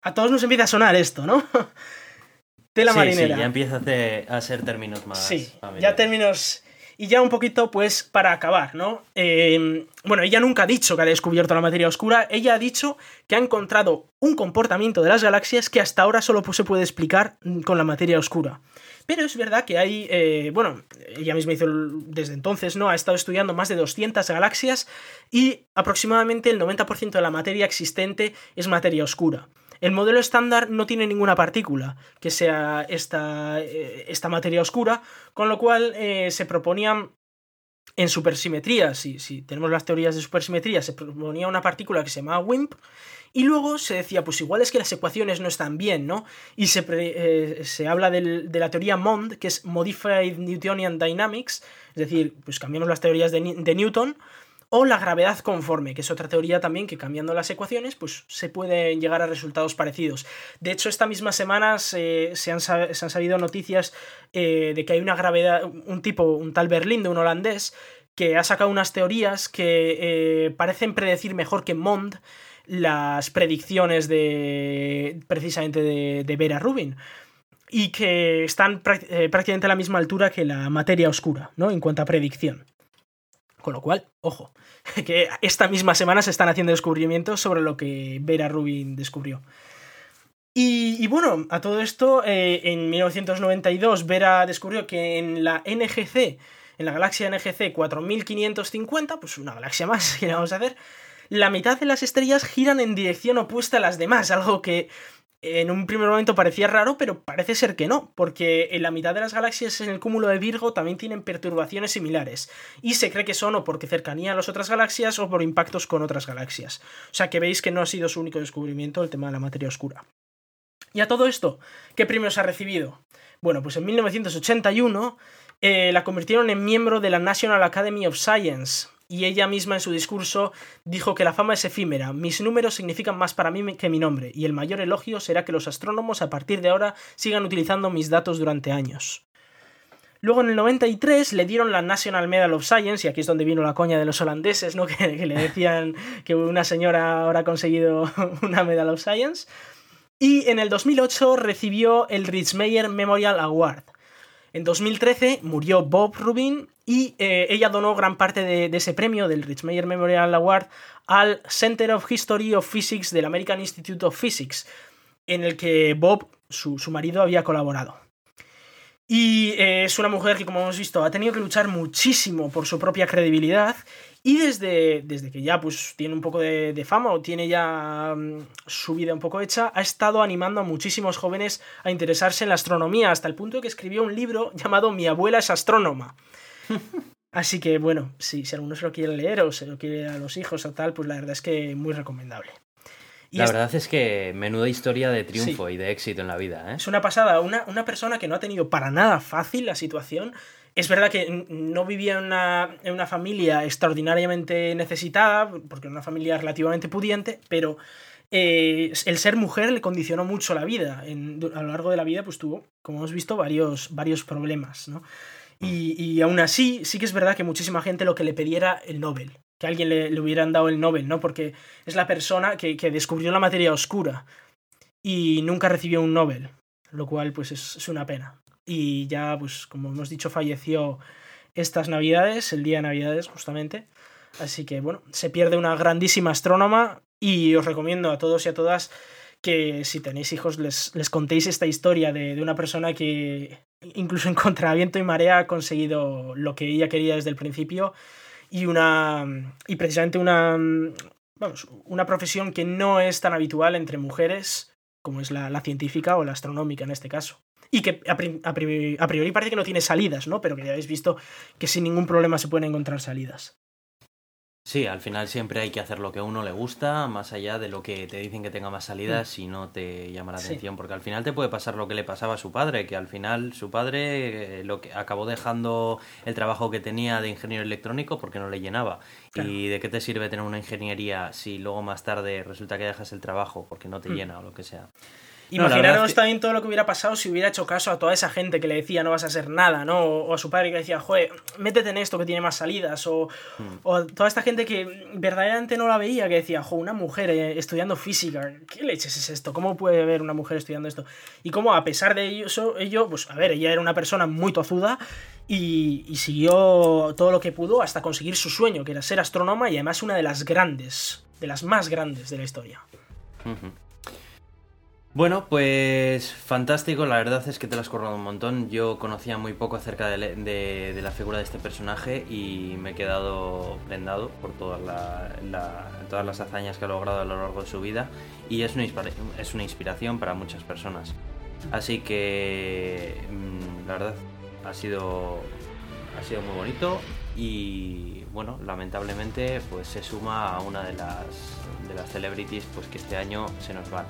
Speaker 2: A todos nos empieza a sonar esto, ¿no?
Speaker 1: Tela marinera. Sí, ya empieza a ser términos más.
Speaker 2: Sí, ya términos y ya un poquito, pues, para acabar, ¿no? Em, bueno, ella nunca ha dicho que ha descubierto la materia oscura, ella ha dicho que ha encontrado un comportamiento de las galaxias que hasta ahora solo se puede explicar con la materia oscura. Pero es verdad que hay, eh, bueno, ella misma hizo desde entonces, ¿no? Ha estado estudiando más de 200 galaxias y aproximadamente el 90% de la materia existente es materia oscura. El modelo estándar no tiene ninguna partícula que sea esta, eh, esta materia oscura, con lo cual eh, se proponían en supersimetría, si, si, tenemos las teorías de supersimetría, se proponía una partícula que se llamaba WIMP, y luego se decía, pues igual es que las ecuaciones no están bien, ¿no? Y se, eh, se habla de la teoría MOND, que es Modified Newtonian Dynamics, es decir, pues cambiamos las teorías de, de Newton o la gravedad conforme, que es otra teoría también que cambiando las ecuaciones, pues se pueden llegar a resultados parecidos. De hecho, esta misma semana se, han, sabido noticias eh, de que hay una gravedad, un tipo, un tal Berlín de un holandés, que ha sacado unas teorías que eh, parecen predecir mejor que Mond las predicciones de precisamente de, Vera Rubin y que están eh, prácticamente a la misma altura que la materia oscura, ¿no? En cuanto a predicción. Con lo cual, ojo, que esta misma semana se están haciendo descubrimientos sobre lo que Vera Rubin descubrió. Y, bueno, a todo esto, eh, en 1992 Vera descubrió que en la NGC, en la galaxia NGC 4550, pues una galaxia más que vamos a hacer, la mitad de las estrellas giran en dirección opuesta a las demás, algo que en un primer momento parecía raro, pero parece ser que no, porque en la mitad de las galaxias en el cúmulo de Virgo también tienen perturbaciones similares, y se cree que son o porque cercanía a las otras galaxias o por impactos con otras galaxias. O sea que veis que no ha sido su único descubrimiento el tema de la materia oscura. Y a todo esto, ¿qué premios ha recibido? Bueno, pues en 1981 eh, la convirtieron en miembro de la National Academy of Science, y ella misma en su discurso dijo que la fama es efímera, mis números significan más para mí que mi nombre, y el mayor elogio será que los astrónomos a partir de ahora sigan utilizando mis datos durante años. Luego en el 93 le dieron la National Medal of Science, y aquí es donde vino la coña de los holandeses, ¿no? que, le decían que una señora ahora ha conseguido una Medal of Science. Y en el 2008 recibió el Ritzmeier Memorial Award. En 2013 murió Bob Rubin y eh, ella donó gran parte de, ese premio, del Rich Mayer Memorial Award, al Center of History of Physics del American Institute of Physics, en el que Bob, su, marido, había colaborado. Y eh, es una mujer que, como hemos visto, ha tenido que luchar muchísimo por su propia credibilidad y desde, desde que ya pues, tiene un poco de, fama o tiene ya mm, su vida un poco hecha, ha estado animando a muchísimos jóvenes a interesarse en la astronomía, hasta el punto que escribió un libro llamado Mi abuela es astrónoma. Así que bueno, si, si alguno se lo quiere leer o se lo quiere a los hijos o tal, pues la verdad es que muy recomendable.
Speaker 1: la verdad es que menuda historia de triunfo y de éxito en la vida. ¿eh?
Speaker 2: Es una pasada. Una, una, persona que no ha tenido para nada fácil la situación. Es verdad que no vivía en una, en una familia extraordinariamente necesitada, porque era una familia relativamente pudiente, pero eh, el ser mujer le condicionó mucho la vida. a lo largo de la vida, pues tuvo, como hemos visto, varios, varios problemas, ¿no? Y, aún así, sí que es verdad que muchísima gente lo que le pediera el Nobel, que alguien le, hubieran dado el Nobel, ¿no? Porque es la persona que, descubrió la materia oscura y nunca recibió un Nobel, lo cual pues es, una pena. Y ya, pues como hemos dicho, falleció estas navidades, el día de navidades justamente. Así que bueno, se pierde una grandísima astrónoma y os recomiendo a todos y a todas que si tenéis hijos les, les contéis esta historia de, de, una persona que incluso en contraviento y marea ha conseguido lo que ella quería desde el principio y una y precisamente una vamos, una profesión que no es tan habitual entre mujeres como es la, científica o la astronómica en este caso. Y que a, a priori parece que no tiene salidas, ¿no? Pero que ya habéis visto que sin ningún problema se pueden encontrar salidas.
Speaker 1: Sí, al final siempre hay que hacer lo que a uno le gusta, más allá de lo que te dicen que tenga más salidas mm. si no te llama la atención, porque al final te puede pasar lo que le pasaba a su padre, que al final su padre eh, lo que acabó dejando el trabajo que tenía de ingeniero electrónico porque no le llenaba. ¿Y de qué te sirve tener una ingeniería si luego más tarde resulta que dejas el trabajo porque no te mm. llena o lo que sea?
Speaker 2: Imaginaros también todo lo que hubiera pasado si hubiera hecho caso a toda esa gente que le decía no vas a hacer nada, ¿no? O, a su padre que decía, joder, métete en esto que tiene más salidas. O, hmm. o toda esta gente que verdaderamente no la veía, que decía, joder, una mujer eh, estudiando física, ¿qué leches es esto? ¿Cómo puede haber una mujer estudiando esto? Y cómo a pesar de eso, ello, pues a ver, ella era una persona muy tozuda y, siguió todo lo que pudo hasta conseguir su sueño, que era ser astrónoma y además una de las grandes, de las más grandes de la historia.
Speaker 1: Bueno, pues fantástico, la verdad es que te lo has corrado un montón. Yo conocía muy poco acerca de, la figura de este personaje y me he quedado prendado por todas, las hazañas que ha logrado a lo largo de su vida y es una, es una inspiración para muchas personas. Así que mm, la verdad ha sido, ha sido muy bonito y bueno, lamentablemente pues se suma a una de las, de las celebrities pues que este año se nos va.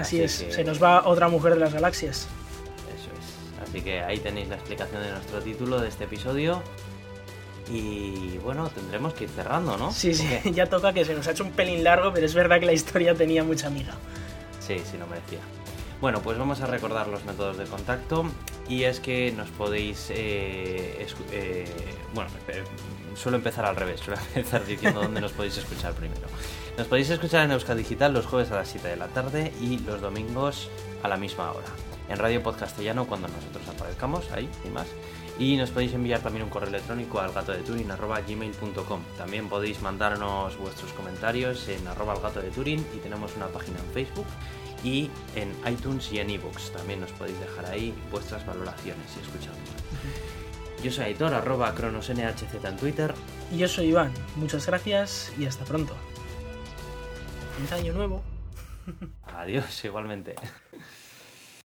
Speaker 2: Así, es, se nos va otra mujer de las galaxias.
Speaker 1: Eso es. Así que ahí tenéis la explicación de nuestro título de este episodio. Y bueno, tendremos que ir cerrando, ¿no?
Speaker 2: Sí, sí, ya toca que se nos ha hecho un pelín largo, pero es verdad que la historia tenía mucha amiga.
Speaker 1: Sí, sí, lo merecía. Bueno, pues vamos a recordar los métodos de contacto y es que nos podéis... Eh, eh, bueno, suelo empezar al revés, suelo empezar diciendo dónde nos podéis escuchar primero. Nos podéis escuchar en Euskadi Digital los jueves a las 7 de la tarde y los domingos a la misma hora. En Radio Podcastellano cuando nosotros aparezcamos, ahí y más. Y nos podéis enviar también un correo electrónico al gato de gmail.com. También podéis mandarnos vuestros comentarios en arroba el gato de Turing y tenemos una página en Facebook y en iTunes y en ebooks. También nos podéis dejar ahí vuestras valoraciones y escucharnos. Yo soy Aitor, arroba cronosnhz en Twitter.
Speaker 2: Y yo soy Iván. Muchas gracias y hasta pronto. Feliz año nuevo.
Speaker 1: Adiós, igualmente.